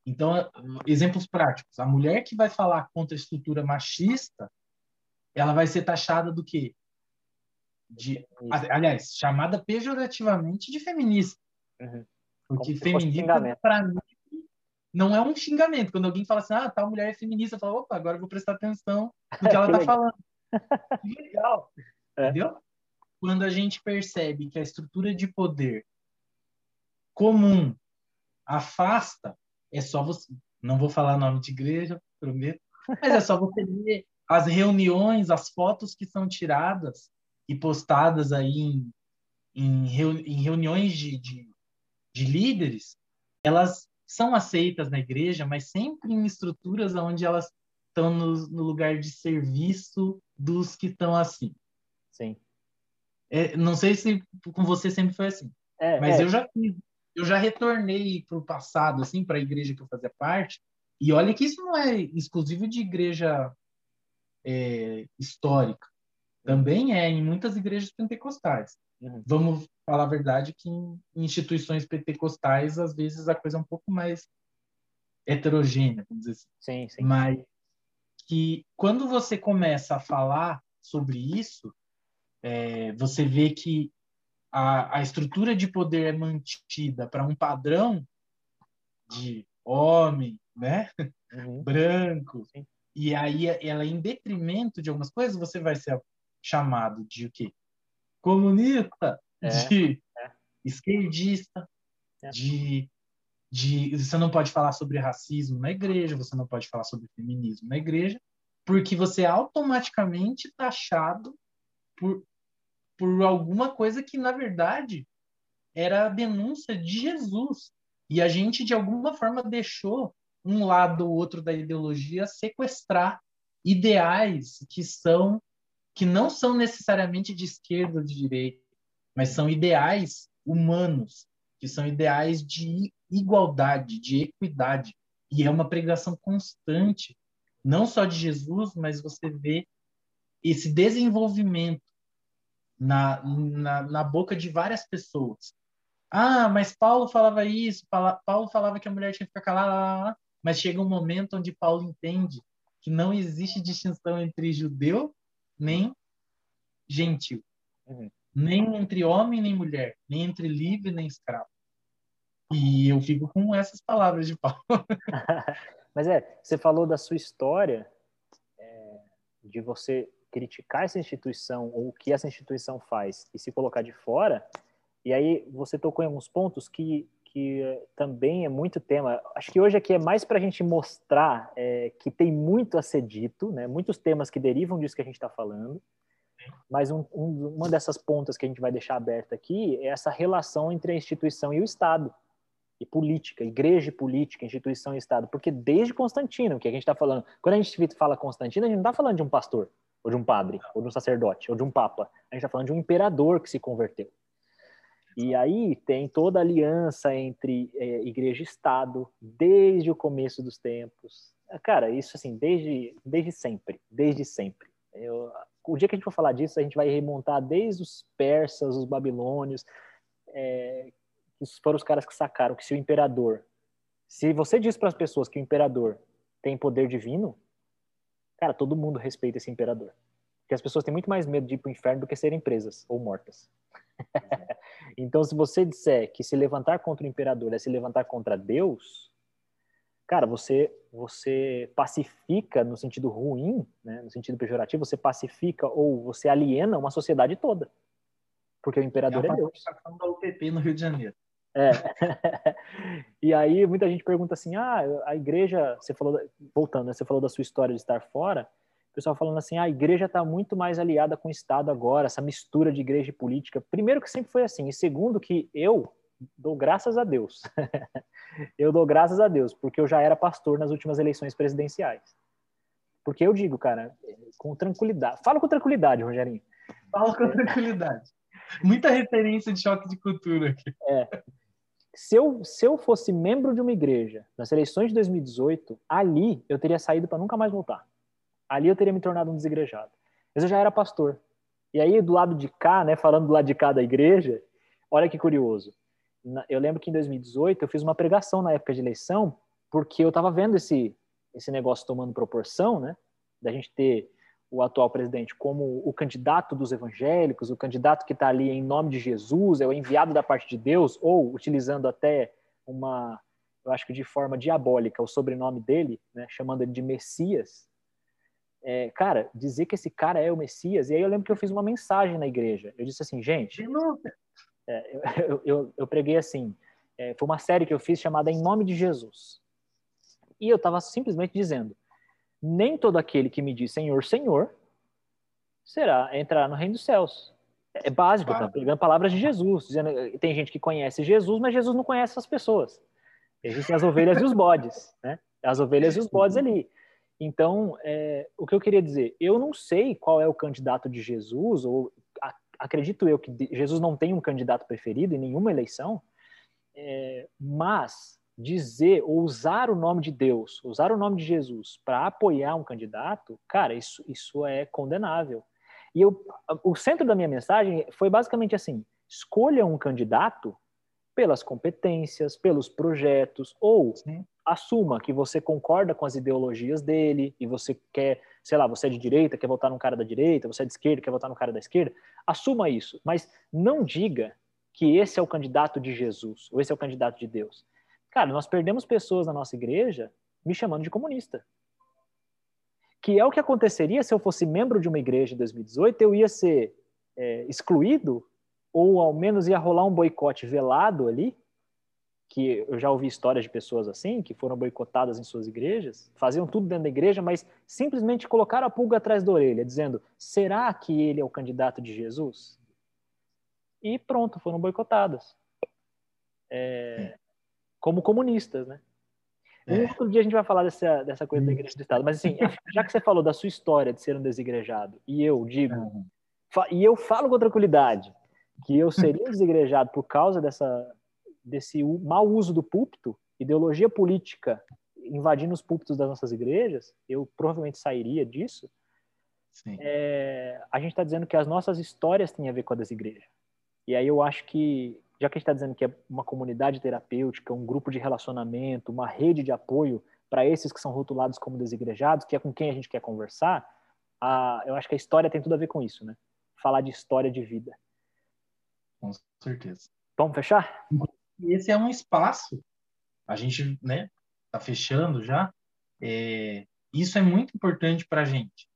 Então, exemplos práticos. A mulher que vai falar contra a estrutura machista, ela vai ser taxada do quê? De, aliás, chamada pejorativamente de feminista. Uhum. Porque feminista, para mim, não é um xingamento. Quando alguém fala assim, ah, tal mulher é feminista, eu falo, opa, agora eu vou prestar atenção no que ela está falando. Que legal. É. Entendeu? Quando a gente percebe que a estrutura de poder comum afasta, é só você. Não vou falar nome de igreja, prometo, mas é só você ver as reuniões, as fotos que são tiradas e postadas aí em, em, em reuniões de, de, de líderes, elas são aceitas na igreja, mas sempre em estruturas onde elas estão no, no lugar de serviço dos que estão assim. Sim. É, não sei se com você sempre foi assim, é, mas é. eu já eu já retornei para o passado, assim, para a igreja que eu fazia parte. E olha que isso não é exclusivo de igreja é, histórica. Também é em muitas igrejas pentecostais. Uhum. Vamos falar a verdade que em instituições pentecostais, às vezes, a coisa é um pouco mais heterogênea, vamos dizer assim. Sim, sim. Mas que quando você começa a falar sobre isso, é, você vê que a, a estrutura de poder é mantida para um padrão de homem, né? Uhum. Branco. Sim. E aí ela em detrimento de algumas coisas, você vai ser chamado de o quê? Comunista, é. de é. esquerdista, de de você não pode falar sobre racismo na igreja, você não pode falar sobre feminismo na igreja, porque você é automaticamente taxado por por alguma coisa que, na verdade, era a denúncia de Jesus. E a gente, de alguma forma, deixou um lado ou outro da ideologia sequestrar ideais que são que não são necessariamente de esquerda ou de direita, mas são ideais humanos, que são ideais de igualdade, de equidade. E é uma pregação constante, não só de Jesus, mas você vê esse desenvolvimento na, na, na boca de várias pessoas. Ah, mas Paulo falava isso, Paulo falava que a mulher tinha que ficar calada, mas chega um momento onde Paulo entende que não existe distinção entre judeu nem gentil, uhum. Nem entre homem nem mulher, nem entre livre nem escravo. E eu fico com essas palavras de Paulo. mas é, você falou da sua história, é, de você criticar essa instituição ou o que essa instituição faz e se colocar de fora. E aí você tocou em alguns pontos que, que também é muito tema. Acho que hoje aqui é mais para a gente mostrar é, que tem muito a ser dito, né? muitos temas que derivam disso que a gente está falando. Mas um, um, uma dessas pontas que a gente vai deixar aberta aqui é essa relação entre a instituição e o Estado e política, igreja e política, instituição e Estado, porque desde Constantino, que a gente está falando, quando a gente fala Constantino, a gente não está falando de um pastor, ou de um padre, ou de um sacerdote, ou de um papa. A gente está falando de um imperador que se converteu. E aí tem toda a aliança entre é, igreja e Estado, desde o começo dos tempos. Cara, isso assim, desde, desde sempre, desde sempre. Eu, o dia que a gente for falar disso, a gente vai remontar desde os persas, os babilônios, é, que foram os caras que sacaram que se o imperador, se você diz para as pessoas que o imperador tem poder divino, Cara, todo mundo respeita esse imperador. Porque as pessoas têm muito mais medo de ir para o inferno do que serem presas ou mortas. então, se você disser que se levantar contra o imperador é se levantar contra Deus, cara, você você pacifica no sentido ruim, né, no sentido pejorativo, você pacifica ou você aliena uma sociedade toda. Porque o imperador é, é Deus. da UPP no Rio de Janeiro. É. e aí muita gente pergunta assim, ah, a igreja, você falou, voltando, né, você falou da sua história de estar fora, o pessoal falando assim, ah, a igreja está muito mais aliada com o Estado agora, essa mistura de igreja e política. Primeiro que sempre foi assim, e segundo que eu dou graças a Deus. eu dou graças a Deus, porque eu já era pastor nas últimas eleições presidenciais. Porque eu digo, cara, com tranquilidade. Fala com tranquilidade, Rogerinho. Fala com tranquilidade. Muita referência de choque de cultura aqui. É. Se eu, se eu fosse membro de uma igreja nas eleições de 2018, ali eu teria saído para nunca mais voltar. Ali eu teria me tornado um desigrejado. Mas eu já era pastor. E aí, do lado de cá, né, falando do lado de cá da igreja, olha que curioso. Eu lembro que em 2018 eu fiz uma pregação na época de eleição, porque eu estava vendo esse, esse negócio tomando proporção, né? Da gente ter o atual presidente como o candidato dos evangélicos, o candidato que está ali em nome de Jesus, é o enviado da parte de Deus, ou utilizando até uma, eu acho que de forma diabólica, o sobrenome dele, né, chamando ele de Messias. É, cara, dizer que esse cara é o Messias, e aí eu lembro que eu fiz uma mensagem na igreja. Eu disse assim, gente, é, eu, eu, eu, preguei assim, é, foi uma série que eu fiz chamada Em Nome de Jesus. E eu estava simplesmente dizendo, nem todo aquele que me diz Senhor, Senhor, será entrar no reino dos céus. É básico, tá pegando palavras de Jesus, dizendo, tem gente que conhece Jesus, mas Jesus não conhece as pessoas. Existem as ovelhas e os bodes, né? As ovelhas e os bodes ali. Então, é, o que eu queria dizer, eu não sei qual é o candidato de Jesus, ou acredito eu que Jesus não tem um candidato preferido em nenhuma eleição, é, mas dizer ou usar o nome de Deus, usar o nome de Jesus para apoiar um candidato, cara, isso, isso é condenável. E eu, o centro da minha mensagem foi basicamente assim: escolha um candidato pelas competências, pelos projetos, ou Sim. assuma que você concorda com as ideologias dele e você quer, sei lá, você é de direita, quer votar num cara da direita, você é de esquerda, quer votar num cara da esquerda, assuma isso, mas não diga que esse é o candidato de Jesus ou esse é o candidato de Deus. Cara, nós perdemos pessoas na nossa igreja me chamando de comunista. Que é o que aconteceria se eu fosse membro de uma igreja em 2018, eu ia ser é, excluído, ou ao menos ia rolar um boicote velado ali, que eu já ouvi histórias de pessoas assim, que foram boicotadas em suas igrejas, faziam tudo dentro da igreja, mas simplesmente colocaram a pulga atrás da orelha, dizendo: será que ele é o candidato de Jesus? E pronto, foram boicotadas. É, como comunistas, né? É. Um outro dia a gente vai falar dessa, dessa coisa da igreja do Estado, mas assim, já que você falou da sua história de ser um desigrejado, e eu digo, e eu falo com tranquilidade que eu seria um desigrejado por causa dessa, desse mau uso do púlpito, ideologia política invadindo os púlpitos das nossas igrejas, eu provavelmente sairia disso. É, a gente está dizendo que as nossas histórias têm a ver com a desigreja. E aí eu acho que já que a gente está dizendo que é uma comunidade terapêutica, um grupo de relacionamento, uma rede de apoio para esses que são rotulados como desigrejados, que é com quem a gente quer conversar, a, eu acho que a história tem tudo a ver com isso, né? Falar de história de vida. Com certeza. Vamos fechar? Esse é um espaço. A gente, né, tá fechando já. É, isso é muito importante para a gente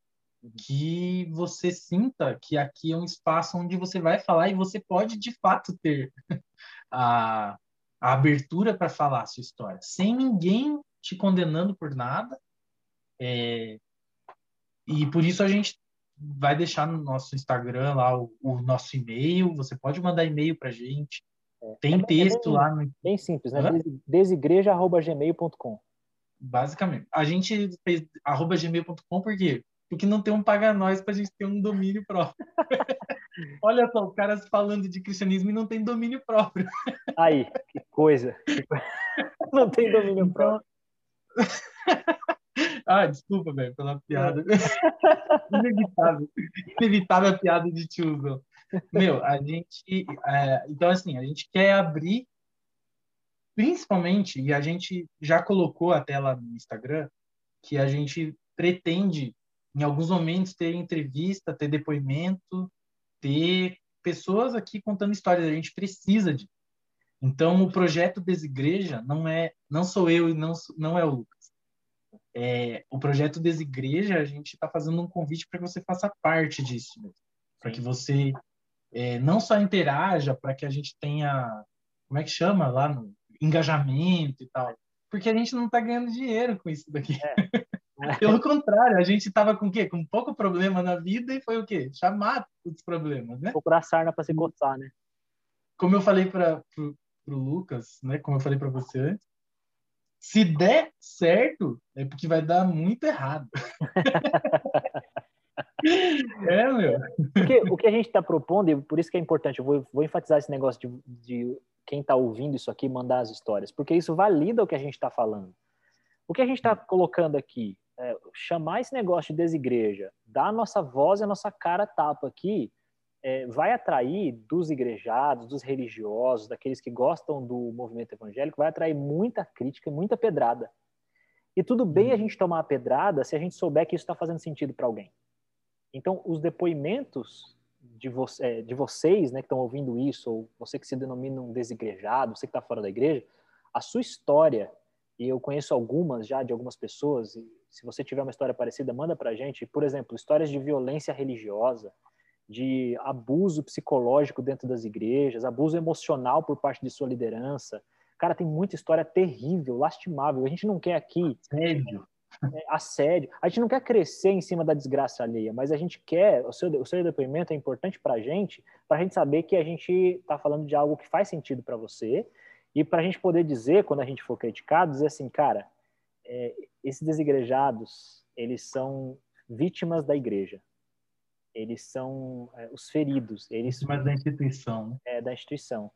que você sinta que aqui é um espaço onde você vai falar e você pode de fato ter a, a abertura para falar a sua história, sem ninguém te condenando por nada. É, e por isso a gente vai deixar no nosso Instagram lá o, o nosso e-mail. Você pode mandar e-mail para a gente. É, Tem é, texto bem, lá no. Bem simples, né? Desigreja.gmail.com. Basicamente. A gente fez arroba gmail.com porque porque não tem um paga nós para a gente ter um domínio próprio. Olha só, os caras falando de cristianismo e não tem domínio próprio. Aí, que coisa. Não tem domínio então... próprio. ah, desculpa, velho, pela piada. Inevitável. Inevitável a piada de tiozão. Meu, a gente. É, então, assim, a gente quer abrir, principalmente, e a gente já colocou a tela no Instagram, que a gente pretende em alguns momentos ter entrevista, ter depoimento, ter pessoas aqui contando histórias. A gente precisa de. Então, o projeto Desigreja não é, não sou eu e não não é o Lucas. É, o projeto Desigreja a gente está fazendo um convite para que você faça parte disso, para que você é, não só interaja, para que a gente tenha, como é que chama lá no engajamento e tal, porque a gente não está ganhando dinheiro com isso daqui. É. Pelo contrário, a gente estava com o quê? Com pouco problema na vida e foi o quê? Chamar os problemas, né? Procurar sarna para se coçar, né? Como eu falei para o Lucas, né? Como eu falei para você antes, se der certo, é porque vai dar muito errado. é, meu. Porque o que a gente está propondo, e por isso que é importante, eu vou, vou enfatizar esse negócio de, de quem está ouvindo isso aqui mandar as histórias, porque isso valida o que a gente está falando. O que a gente está colocando aqui é, chamar esse negócio de desigreja, dar a nossa voz e a nossa cara tapa aqui, é, vai atrair dos igrejados, dos religiosos, daqueles que gostam do movimento evangélico, vai atrair muita crítica e muita pedrada. E tudo bem a uhum. gente tomar a pedrada se a gente souber que isso está fazendo sentido para alguém. Então, os depoimentos de, vo é, de vocês, né, que estão ouvindo isso, ou você que se denomina um desigrejado, você que está fora da igreja, a sua história, e eu conheço algumas já de algumas pessoas, se você tiver uma história parecida, manda para a gente. Por exemplo, histórias de violência religiosa, de abuso psicológico dentro das igrejas, abuso emocional por parte de sua liderança. Cara, tem muita história terrível, lastimável. A gente não quer aqui. Assédio. É, assédio. A gente não quer crescer em cima da desgraça alheia, mas a gente quer. O seu, o seu depoimento é importante para a gente, para a gente saber que a gente está falando de algo que faz sentido para você e para a gente poder dizer, quando a gente for criticado, dizer assim, cara, é, esses desigrejados, eles são vítimas da igreja eles são é, os feridos. Eles mais da instituição. Né? É da instituição.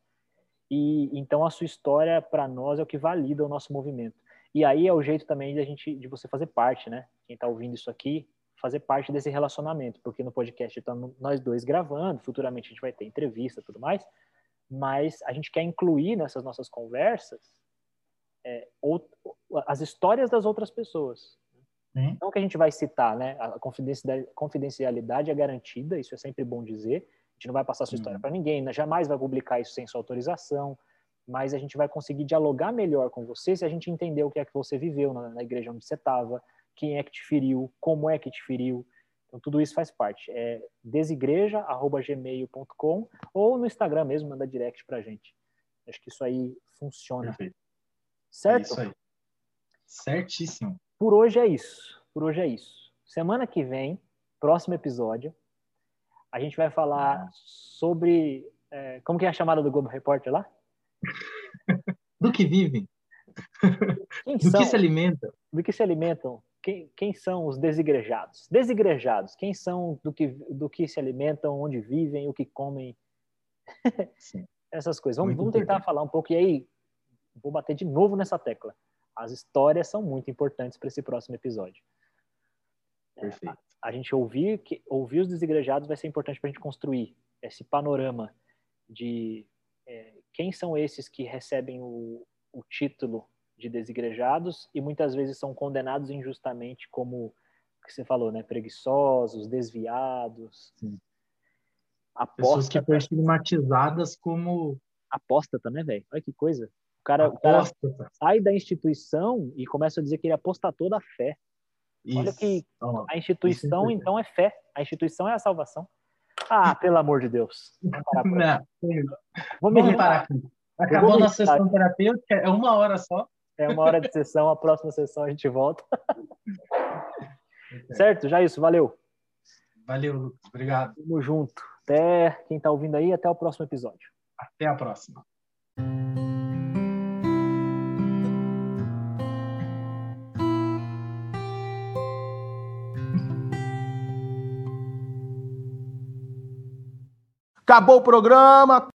E então a sua história para nós é o que valida o nosso movimento. E aí é o jeito também de a gente de você fazer parte, né? Quem está ouvindo isso aqui, fazer parte desse relacionamento, porque no podcast estamos nós dois gravando, futuramente a gente vai ter entrevista, tudo mais, mas a gente quer incluir nessas nossas conversas é, ou, as histórias das outras pessoas. Uhum. Não que a gente vai citar, né? A confidencialidade é garantida, isso é sempre bom dizer. A gente não vai passar sua história para ninguém, né? jamais vai publicar isso sem sua autorização, mas a gente vai conseguir dialogar melhor com você se a gente entender o que é que você viveu na, na igreja onde você estava, quem é que te feriu, como é que te feriu. Então, tudo isso faz parte. É desigreja.gmail.com ou no Instagram mesmo, manda direct pra gente. Acho que isso aí funciona. Perfeito. Certo? É isso aí. Certíssimo por hoje é isso. Por hoje é isso. Semana que vem, próximo episódio, a gente vai falar ah. sobre. É, como que é a chamada do Globo Repórter lá? do que vivem. Quem do são, que se alimentam. Do que se alimentam. Quem, quem são os desigrejados? Desigrejados. Quem são do que, do que se alimentam, onde vivem, o que comem. Essas coisas. Vamos, vamos tentar falar um pouco. E aí, vou bater de novo nessa tecla. As histórias são muito importantes para esse próximo episódio. Perfeito. A, a, gente ouvir, que, ouvir os desigrejados vai ser importante para a gente construir esse panorama de é, quem são esses que recebem o, o título de desigrejados e muitas vezes são condenados injustamente como que você falou, né? Preguiçosos, desviados. Sim. Aposta, Pessoas que foram estigmatizadas como aposta, né, velho? Olha que coisa cara, o cara sai da instituição e começa a dizer que ele apostatou da fé. Isso. Olha que a instituição, então, é fé. A instituição é a salvação. Ah, pelo amor de Deus. Vamos parar aqui. Acabou a nossa sessão terapêutica, é uma hora só. É uma hora de sessão, a próxima sessão a gente volta. certo? Já isso, valeu. Valeu, Lucas. Obrigado. Tamo junto. Até quem está ouvindo aí, até o próximo episódio. Até a próxima. Acabou o programa.